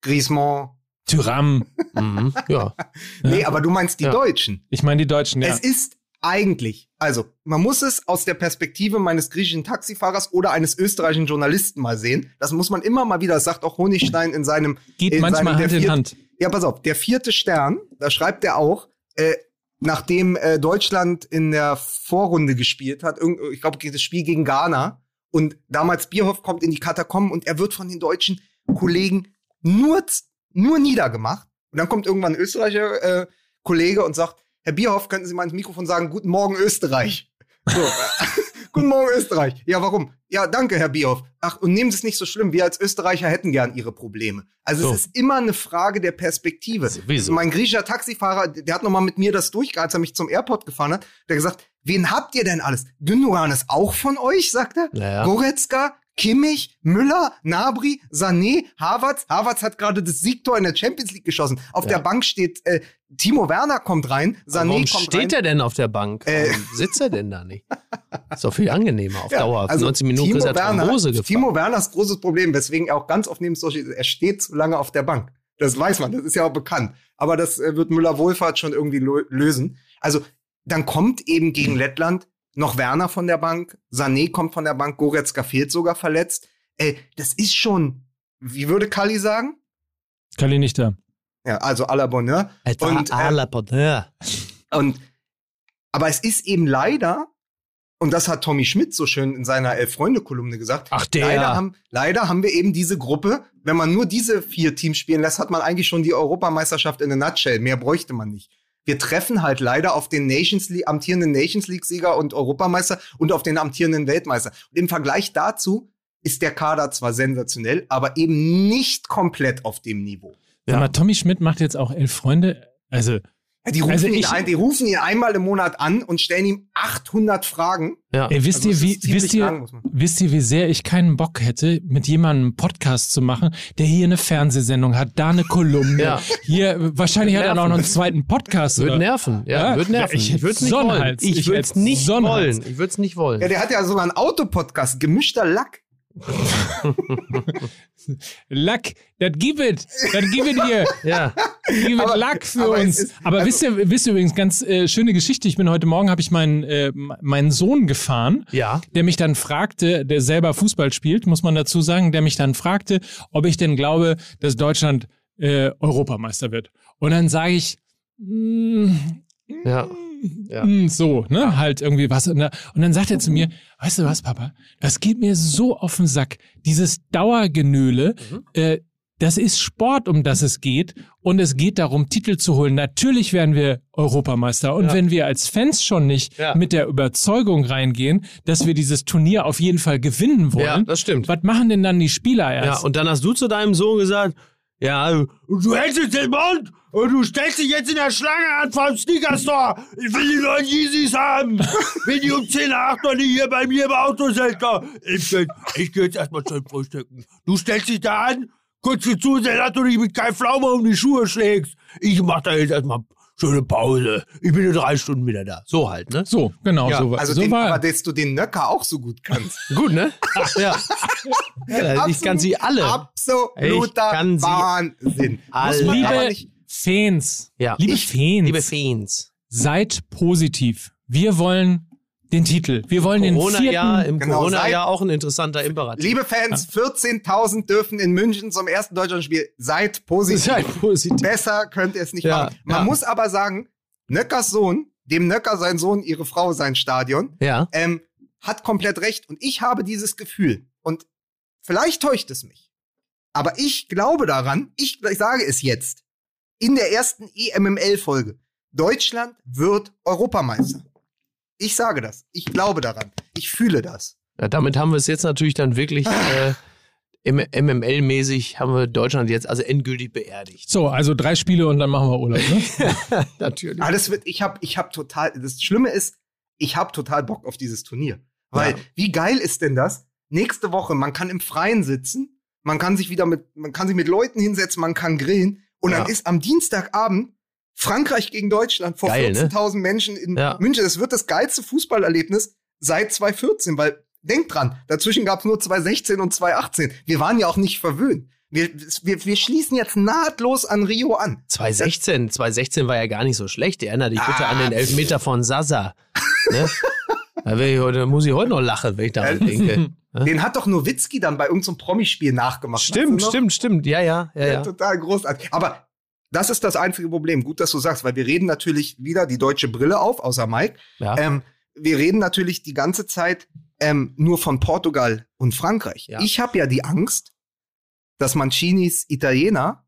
Griezmann. Tyram, Mhm. Ja. Nee, aber du meinst die Ja. Deutschen. ich meine die Deutschen, ja. Es ist eigentlich, also man muss es aus der Perspektive meines griechischen Taxifahrers oder eines österreichischen Journalisten mal sehen. Das muss man immer mal wieder, das sagt auch Honigstein in seinem Geht in manchmal seinem- Hand in Hand. Ja, pass auf, der vierte Stern, da schreibt er auch, äh, nachdem äh, Deutschland in der Vorrunde gespielt hat, ich glaube, das Spiel gegen Ghana, und damals Bierhoff kommt in die Katakomben und er wird von den deutschen Kollegen nur, nur niedergemacht. Und dann kommt irgendwann ein Österreicher äh, Kollege und sagt, Herr Bierhoff, könnten Sie mal ins Mikrofon sagen, guten Morgen Österreich. So, äh, guten Morgen Österreich. Ja, warum? Ja, danke, Herr Bierhoff. Ach, und nehmen Sie es nicht so schlimm. Wir als Österreicher hätten gern Ihre Probleme. Also So. es ist immer eine Frage der Perspektive. Sowieso. Mein griechischer Taxifahrer, der hat noch mal mit mir das durchgehalten, als er mich zum Airport gefahren hat. Der hat gesagt, wen habt ihr denn alles? Gündogan ist auch von euch, sagt er. Naja. Goretzka, Kimmich, Müller, Nabri, Sané, Havertz. Havertz hat gerade das Siegtor in der Champions League geschossen. Auf Ja. der Bank steht äh, Timo Werner kommt rein, Sané Warum kommt steht rein. er denn auf der Bank? Äh. Warum sitzt er denn da nicht? Ist doch viel angenehmer auf Ja, Dauer. also 90 Minuten Timo ist er Werner, gefahren. Timo Werners großes Problem, weswegen er auch ganz oft neben Social er steht zu lange auf der Bank. Das weiß man, das ist ja auch bekannt. Aber das äh, wird Müller-Wohlfahrt schon irgendwie lösen. Also, dann kommt eben gegen Lettland noch Werner von der Bank, Sané kommt von der Bank, Goretzka fehlt sogar verletzt. Ey, das ist schon, wie würde Kali sagen? Kalli nicht da. Ja, also à la Bonheur. Etwa Und, äh, à la Bonheur. Und, aber es ist eben leider, und das hat Tommy Schmidt so schön in seiner Elf-Freunde-Kolumne gesagt, Ach, der. Leider haben, leider haben wir eben diese Gruppe. Wenn man nur diese vier Teams spielen lässt, hat man eigentlich schon die Europameisterschaft in a nutshell. Mehr bräuchte man nicht. Wir treffen halt leider auf den Nations League, amtierenden Nations League-Sieger und Europameister und auf den amtierenden Weltmeister. Und im Vergleich dazu ist der Kader zwar sensationell, aber eben nicht komplett auf dem Niveau. Sag mal, Tommy Schmidt macht jetzt auch elf Freunde. Also, Ja, die, rufen Also ihn ich- ein, die rufen ihn einmal im Monat an und stellen ihm 800 Fragen. Ja. ey, wisst Also ihr, wie, wisst ihr, lang, wisst ihr, wie sehr ich keinen Bock hätte, mit jemandem einen Podcast zu machen, der hier eine Fernsehsendung hat, da eine Kolumne, Ja. hier, wahrscheinlich hat er auch noch einen zweiten Podcast. Würde nerven. Ja, Ja, würde nerven. ich würde es nicht wollen. Ich Ich würde es nicht wollen. Ich würde es nicht wollen. Ja, der hat ja sogar einen Autopodcast, gemischter Lack. Lack, das gibt es, das gibt es hier. ja. Gib Aber- Lack für aber uns. ist- aber also- wisst ihr, wisst ihr übrigens, ganz äh, schöne Geschichte. Ich bin heute Morgen, habe ich meinen, äh, meinen Sohn gefahren, Ja. der mich dann fragte, der selber Fußball spielt, muss man dazu sagen, der mich dann fragte, ob ich denn glaube, dass Deutschland äh, Europameister wird. Und dann sage ich, mm, Ja. Ja. mm, so, ne, halt irgendwie was. Und dann sagt er zu mir, weißt du was, Papa, das geht mir so auf den Sack. Dieses Dauergenöle, Mhm. äh, das ist Sport, um das es geht. Und es geht darum, Titel zu holen. Natürlich werden wir Europameister. Und Ja. wenn wir als Fans schon nicht Ja. mit der Überzeugung reingehen, dass wir dieses Turnier auf jeden Fall gewinnen wollen, Ja, das stimmt. was machen denn dann die Spieler Ja, erst? und dann hast du zu deinem Sohn gesagt, ja, du hältst jetzt den Mund und du stellst dich jetzt in der Schlange an vom Sneaker Store. Ich will die neuen Yeezys haben. Wenn die um 10 nach 8 noch nicht hier bei mir im Auto sind. Ich, geh- ich geh jetzt erstmal zum Frühstücken. Du stellst dich da an, kurz dir zusehen, dass du dich mit keinem Pflaume um die Schuhe schlägst. Ich mach da jetzt erstmal schöne Pause. Ich bin in drei Stunden wieder da. So halt, ne? so, genau, Ja, so, Also, so den, war aber dass du den Nöcker auch so gut kannst. Gut, ne? ja. ja ich kann sie alle. Absoluter Ich kann sie Wahnsinn. alle. Liebe Fans, Ja. liebe Ich- Fans, Liebe Fans. seid positiv. Wir wollen den Titel. Wir wollen den Corona-Jahr, vierten. im Genau, Corona-Jahr auch ein interessanter Imperativ. liebe Fans, 14.000 dürfen in München zum ersten Deutschlandspiel. Seid positiv. Seid positiv. Besser könnt ihr es nicht Ja, machen. Man ja. muss aber sagen, Nöckers Sohn, dem Nöcker sein Sohn, ihre Frau sein Stadion, Ja. ähm, hat komplett recht. Und ich habe dieses Gefühl. Und vielleicht täuscht es mich. Aber ich glaube daran, ich, ich sage es jetzt, in der ersten EMML-Folge. Deutschland wird Europameister. Ich sage das. Ich glaube daran. Ich fühle das. ja. Damit haben wir es jetzt natürlich dann wirklich äh, MML-mäßig haben wir Deutschland jetzt also endgültig beerdigt. So, also drei Spiele und dann machen wir Urlaub. Ne? natürlich. Alles wird, ich habe ich hab total, das Schlimme ist, ich habe total Bock auf dieses Turnier. Weil, Ja. wie geil ist denn das? Nächste Woche, man kann im Freien sitzen, man kann sich wieder mit, man kann sich mit Leuten hinsetzen, man kann grillen und Ja. dann ist am Dienstagabend Frankreich gegen Deutschland vor Geil, ne? 14.000 Menschen in Ja. München. Das wird das geilste Fußballerlebnis seit 2014, weil denkt dran, dazwischen gab es nur 2016 und 2018. Wir waren ja auch nicht verwöhnt. Wir, wir, wir schließen jetzt nahtlos an Rio an. 2016, 2016 war ja gar nicht so schlecht. Erinnere dich bitte Ah, an den Elfmeter von Sasa. ne? da, will ich, heute- da muss ich heute noch lachen, wenn ich daran denke. Den hat doch Nowitzki dann bei irgendeinem Promispiel nachgemacht. Stimmt, stimmt, stimmt. Ja, ja, Ja, ja. total großartig. Aber das ist das einzige Problem. Gut, dass du sagst, weil wir reden natürlich wieder die deutsche Brille auf, außer Mike. ja. Ähm, wir reden natürlich die ganze Zeit ähm, nur von Portugal und Frankreich. Ja. Ich habe ja die Angst, dass Mancinis Italiener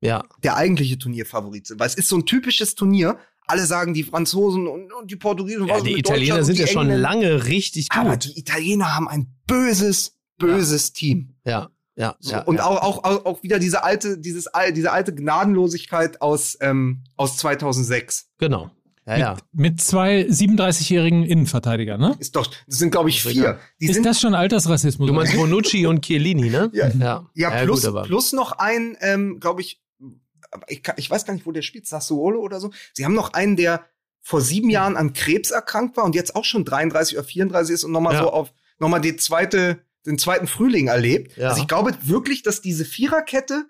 ja. der eigentliche Turnierfavorit sind. Weil es ist so ein typisches Turnier. Alle sagen, die Franzosen und, und die Portugiesen. ja die Italiener sind und ja die schon lange richtig Aber gut. die Italiener haben ein böses, böses Team. Ja, ja, So, ja. und ja. Auch, auch, auch, wieder diese alte, dieses, diese alte Gnadenlosigkeit aus, ähm, aus 2006. Genau. Ja, ja. Mit zwei 37-jährigen Innenverteidigern, ne? Ist doch, das sind, glaube ich, vier. Die Ist sind, das schon Altersrassismus? Du meinst Bonucci und Chiellini, ne? Ja. ja. ja, plus, gut, plus noch ein, ähm, glaube ich, ich, ich weiß gar nicht, wo der spielt, Sassuolo oder so. Sie haben noch einen, der vor sieben Hm. Jahren an Krebs erkrankt war und jetzt auch schon 33 oder 34 ist und nochmal Ja. so auf, nochmal die zweite, den zweiten Frühling erlebt. Ja. Also ich glaube wirklich, dass diese Viererkette,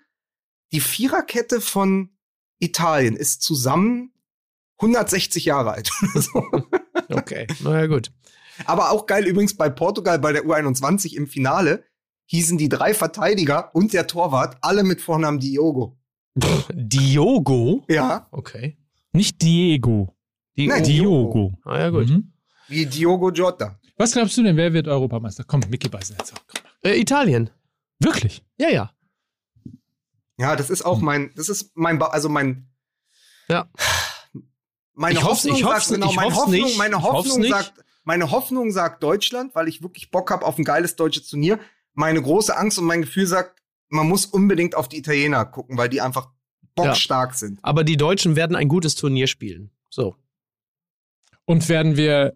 die Viererkette von Italien ist zusammen 160 Jahre alt. Okay, naja, gut. Aber auch geil übrigens bei Portugal bei der U21 im Finale hießen die drei Verteidiger und der Torwart alle mit Vornamen Diogo. Diogo? Ja, Okay. Nicht Diego. Di Nein, Diogo. Ah, ja, gut. Mhm. wie Diogo Jota. Was glaubst du denn, wer wird Europameister? Komm, Mickey beißen jetzt. Komm. Äh, Italien. Wirklich? Ja, ja. Ja, das ist auch mein, das ist mein, ba also mein, Ja. meine Ich Hoffnung ich sagt, genau, ich meine Hoffnung, nicht. meine Hoffnung sagt, meine Hoffnung sagt Deutschland, weil ich wirklich Bock habe auf ein geiles deutsches Turnier. Meine große Angst und mein Gefühl sagt, man muss unbedingt auf die Italiener gucken, weil die einfach bockstark sind. Aber die Deutschen werden ein gutes Turnier spielen. So. Und werden wir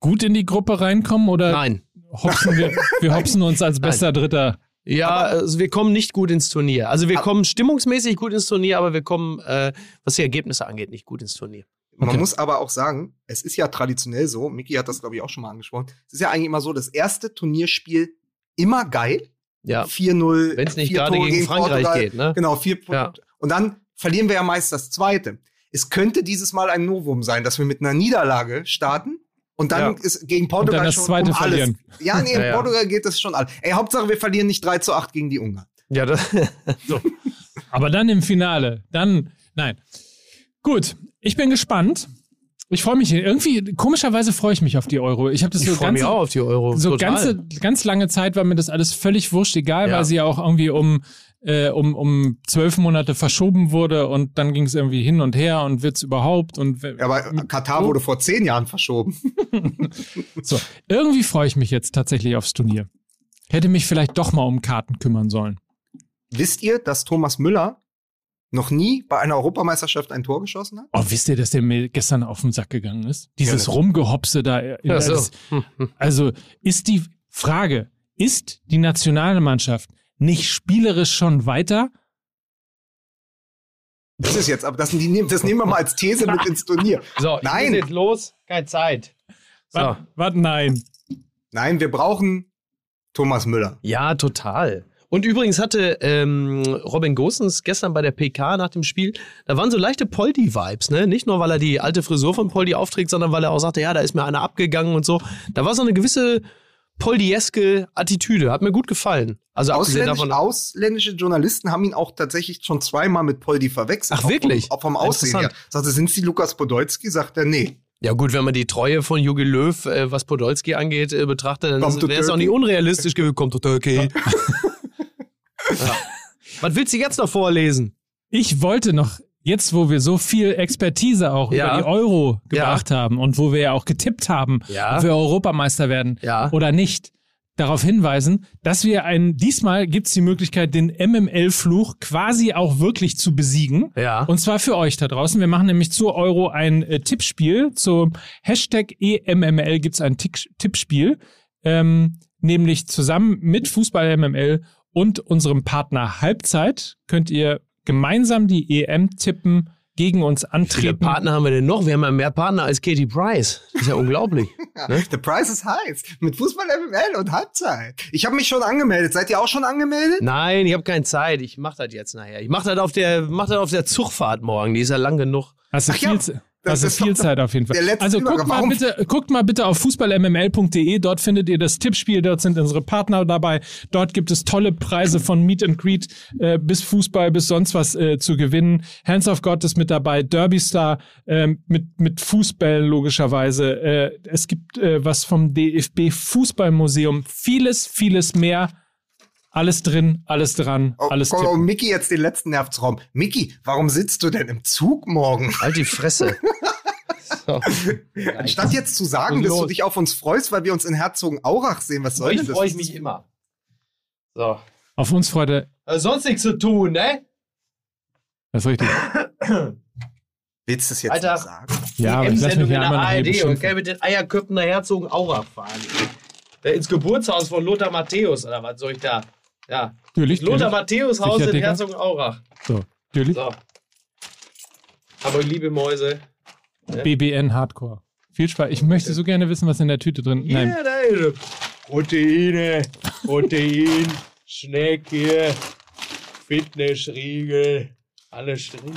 gut in die Gruppe reinkommen oder Nein. hopsen wir, wir hopsen uns als bester Dritter? Ja, also wir kommen nicht gut ins Turnier. Also wir Aber- kommen stimmungsmäßig gut ins Turnier, aber wir kommen, äh, was die Ergebnisse angeht, nicht gut ins Turnier. Man Okay. muss aber auch sagen, es ist ja traditionell so, Miki hat das, glaube ich, auch schon mal angesprochen, es ist ja eigentlich immer so, das erste Turnierspiel immer geil. Ja. 4-0. Wenn es nicht vier gerade Tore gegen Frankreich Portugal. geht, ne? Genau, vier Ja. Punkte. Und dann verlieren wir ja meist das zweite. Es könnte dieses Mal ein Novum sein, dass wir mit einer Niederlage starten und dann Ja. ist gegen Portugal dann das schon zweite um alles. verlieren. Ja, nee, in Ja, ja. Portugal geht das schon alles. Ey, Hauptsache wir verlieren nicht 3 zu 8 gegen die Ungarn. Ja, das, Aber dann im Finale, dann, nein. Gut, ich bin gespannt. Ich freue mich irgendwie, komischerweise freue ich mich auf die Euro. Ich habe das Ich so freue mich ganze, auch auf die Euro. so Total. ganze, ganz lange Zeit war mir das alles völlig wurscht, egal, Ja. weil sie ja auch irgendwie um, äh, um, um zwölf Monate verschoben wurde und dann ging es irgendwie hin und her und wird's überhaupt und Ja, aber Katar wurde vor zehn Jahren verschoben. so. Irgendwie freue ich mich jetzt tatsächlich aufs Turnier. Hätte mich vielleicht doch mal um Karten kümmern sollen. Wisst ihr, dass Thomas Müller noch nie bei einer Europameisterschaft ein Tor geschossen hat? Oh, wisst ihr, dass der mir gestern auf den Sack gegangen ist? Dieses Ja, Rumgehopse da. in- Ach so. das- Also ist die Frage, ist die Nationalmannschaft nicht spielerisch schon weiter? Das ist jetzt, aber das, das nehmen wir mal als These mit ins Turnier. So, Nein. jetzt los. Keine Zeit. So. Was, was? Nein. Nein, wir brauchen Thomas Müller. Ja, total. Und übrigens hatte ähm, Robin Gosens gestern bei der PK nach dem Spiel, da waren so leichte Poldi-Vibes, ne? Nicht nur, weil er die alte Frisur von Poldi aufträgt, sondern weil er auch sagte, ja, da ist mir einer abgegangen und so. Da war so eine gewisse Poldieske Attitüde. Hat mir gut gefallen. Also Ausländisch, davon. ausländische Journalisten haben ihn auch tatsächlich schon zweimal mit Poldi verwechselt. Ach, wirklich? Auch vom, auch vom Aussehen her. Interessant. Sagte, sind Sie Lukas Podolski? Sagt er, nee. Ja gut, wenn man die Treue von Jogi Löw, äh, was Podolski angeht, äh, betrachtet, dann wäre es auch nicht unrealistisch gewesen. Kommt to Turkey. ja. Was willst du jetzt noch vorlesen? Ich wollte noch, jetzt wo wir so viel Expertise auch Ja. über die Euro gebracht haben und wo wir ja auch getippt haben, Ja. ob wir Europameister werden Ja. oder nicht, darauf hinweisen, dass wir ein, diesmal gibt es die Möglichkeit, den MML-Fluch quasi auch wirklich zu besiegen. Ja. Und zwar für euch da draußen. Wir machen nämlich zur Euro ein äh, Tippspiel. Zum Hashtag EMML gibt es ein Tick Tippspiel. Ähm, nämlich zusammen mit Fußball MML und unserem Partner Halbzeit könnt ihr gemeinsam die EM tippen, gegen uns Wie viele antreten. Partner haben wir denn noch? Wir haben ja mehr Partner als Katie Price. Das ist ja unglaublich. Ne? The price is heiß. Mit Fußball MML und Halbzeit. Ich habe mich schon angemeldet. Seid ihr auch schon angemeldet? Nein, ich habe keine Zeit. Ich mache das jetzt nachher. Ich mache das auf der, mach das auf der Zugfahrt morgen. Die ist ja lang genug. Hast du Ach ja, viel, Ze- das du ist viel Zeit auf jeden Fall. Also guckt mal, Warum- bitte, guckt mal bitte auf fußballmml.de. Dort findet ihr das Tippspiel. Dort sind unsere Partner dabei. Dort gibt es tolle Preise von Meet and Greet äh, bis Fußball bis sonst was äh, zu gewinnen. Hands of God ist mit dabei. Derby Star ähm, mit, mit Fußball logischerweise. Äh, es gibt äh, was vom DFB Fußballmuseum. Vieles, vieles mehr. Alles drin, alles dran, Oh, alles komm, oh, tippen. Mickey jetzt den letzten Nervtraum. Mickey, warum sitzt du denn im Zug morgen? Halt die Fresse. so. Anstatt jetzt zu sagen, Und dass du dich auf uns freust, weil wir uns in Herzogenaurach sehen, was soll denn das? freue ich mich immer. So. Auf uns freut er. Also sonst nichts zu tun, ne? Das ist richtig. Willst du es jetzt Alter. sagen? Ja, aber ich lass mich EM-Sendung hier in der ARD und kann mit den Eierköpfen nach Herzogenaurach fahren. Äh, Ins Geburtshaus von Lothar Matthäus, oder was soll ich da? Ja. Natürlich. Lothar. Matthäus Haus in. Herzogenaurach. So, natürlich. So. Aber liebe Mäuse. BBN Hardcore. Viel Spaß. Ich möchte so gerne wissen, was in der Tüte drin ist. Nein. Ja, da ist. Proteine, Protein, Schnecke, Fitnessriegel, alles drin.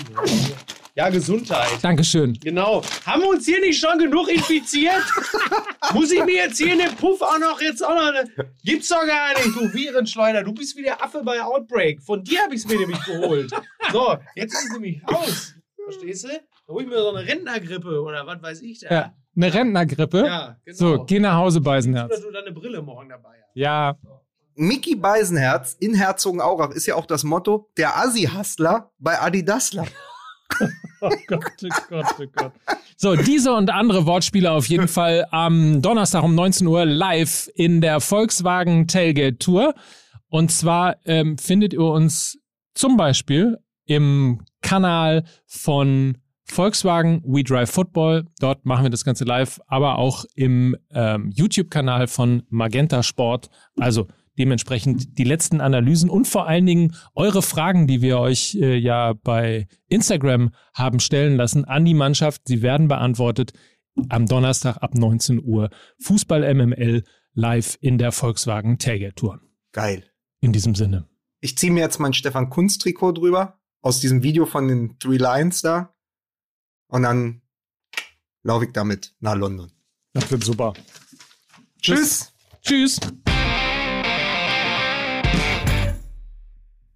Ja, Gesundheit. Dankeschön. Genau. Haben wir uns hier nicht schon genug infiziert? Muss ich mir jetzt hier in den Puff auch noch jetzt auch noch eine. Gibt's doch gar nicht, du Virenschleuder. Du bist wie der Affe bei Outbreak. Von dir habe ich es mir nämlich geholt. So, jetzt ist es nämlich aus. Verstehst du? Da hol ich mir so eine Rentnergrippe oder was weiß ich da. Ja, eine Rentnergrippe. Ja, genau. So, geh nach Hause, Oder Beisenherz. du deine Brille morgen dabei hast. Ja, Mickey Beisenherz in Herzogenaurach ist ja auch das Motto, der Assi-Hustler bei Adidasler. Oh Gott, oh Gott, oh Gott. So, diese und andere Wortspiele auf jeden Fall am Donnerstag um 19 Uhr live in der Volkswagen Tailgate Tour. Und zwar ähm, findet ihr uns zum Beispiel im Kanal von Volkswagen We Drive Football. Dort machen wir das Ganze live, aber auch im ähm, YouTube-Kanal von Magenta Sport. Also dementsprechend die letzten Analysen und vor allen Dingen eure Fragen, die wir euch äh, ja bei Instagram haben stellen lassen an die Mannschaft. Sie werden beantwortet am Donnerstag ab 19 Uhr. Fußball MML live in der Volkswagen Tailgate Tour. Geil. In diesem Sinne. Ich ziehe mir jetzt mein Stefan Kunz Trikot drüber aus diesem Video von den Three Lions da und dann laufe ich damit nach London. Das wird super. Tschüss. Tschüss.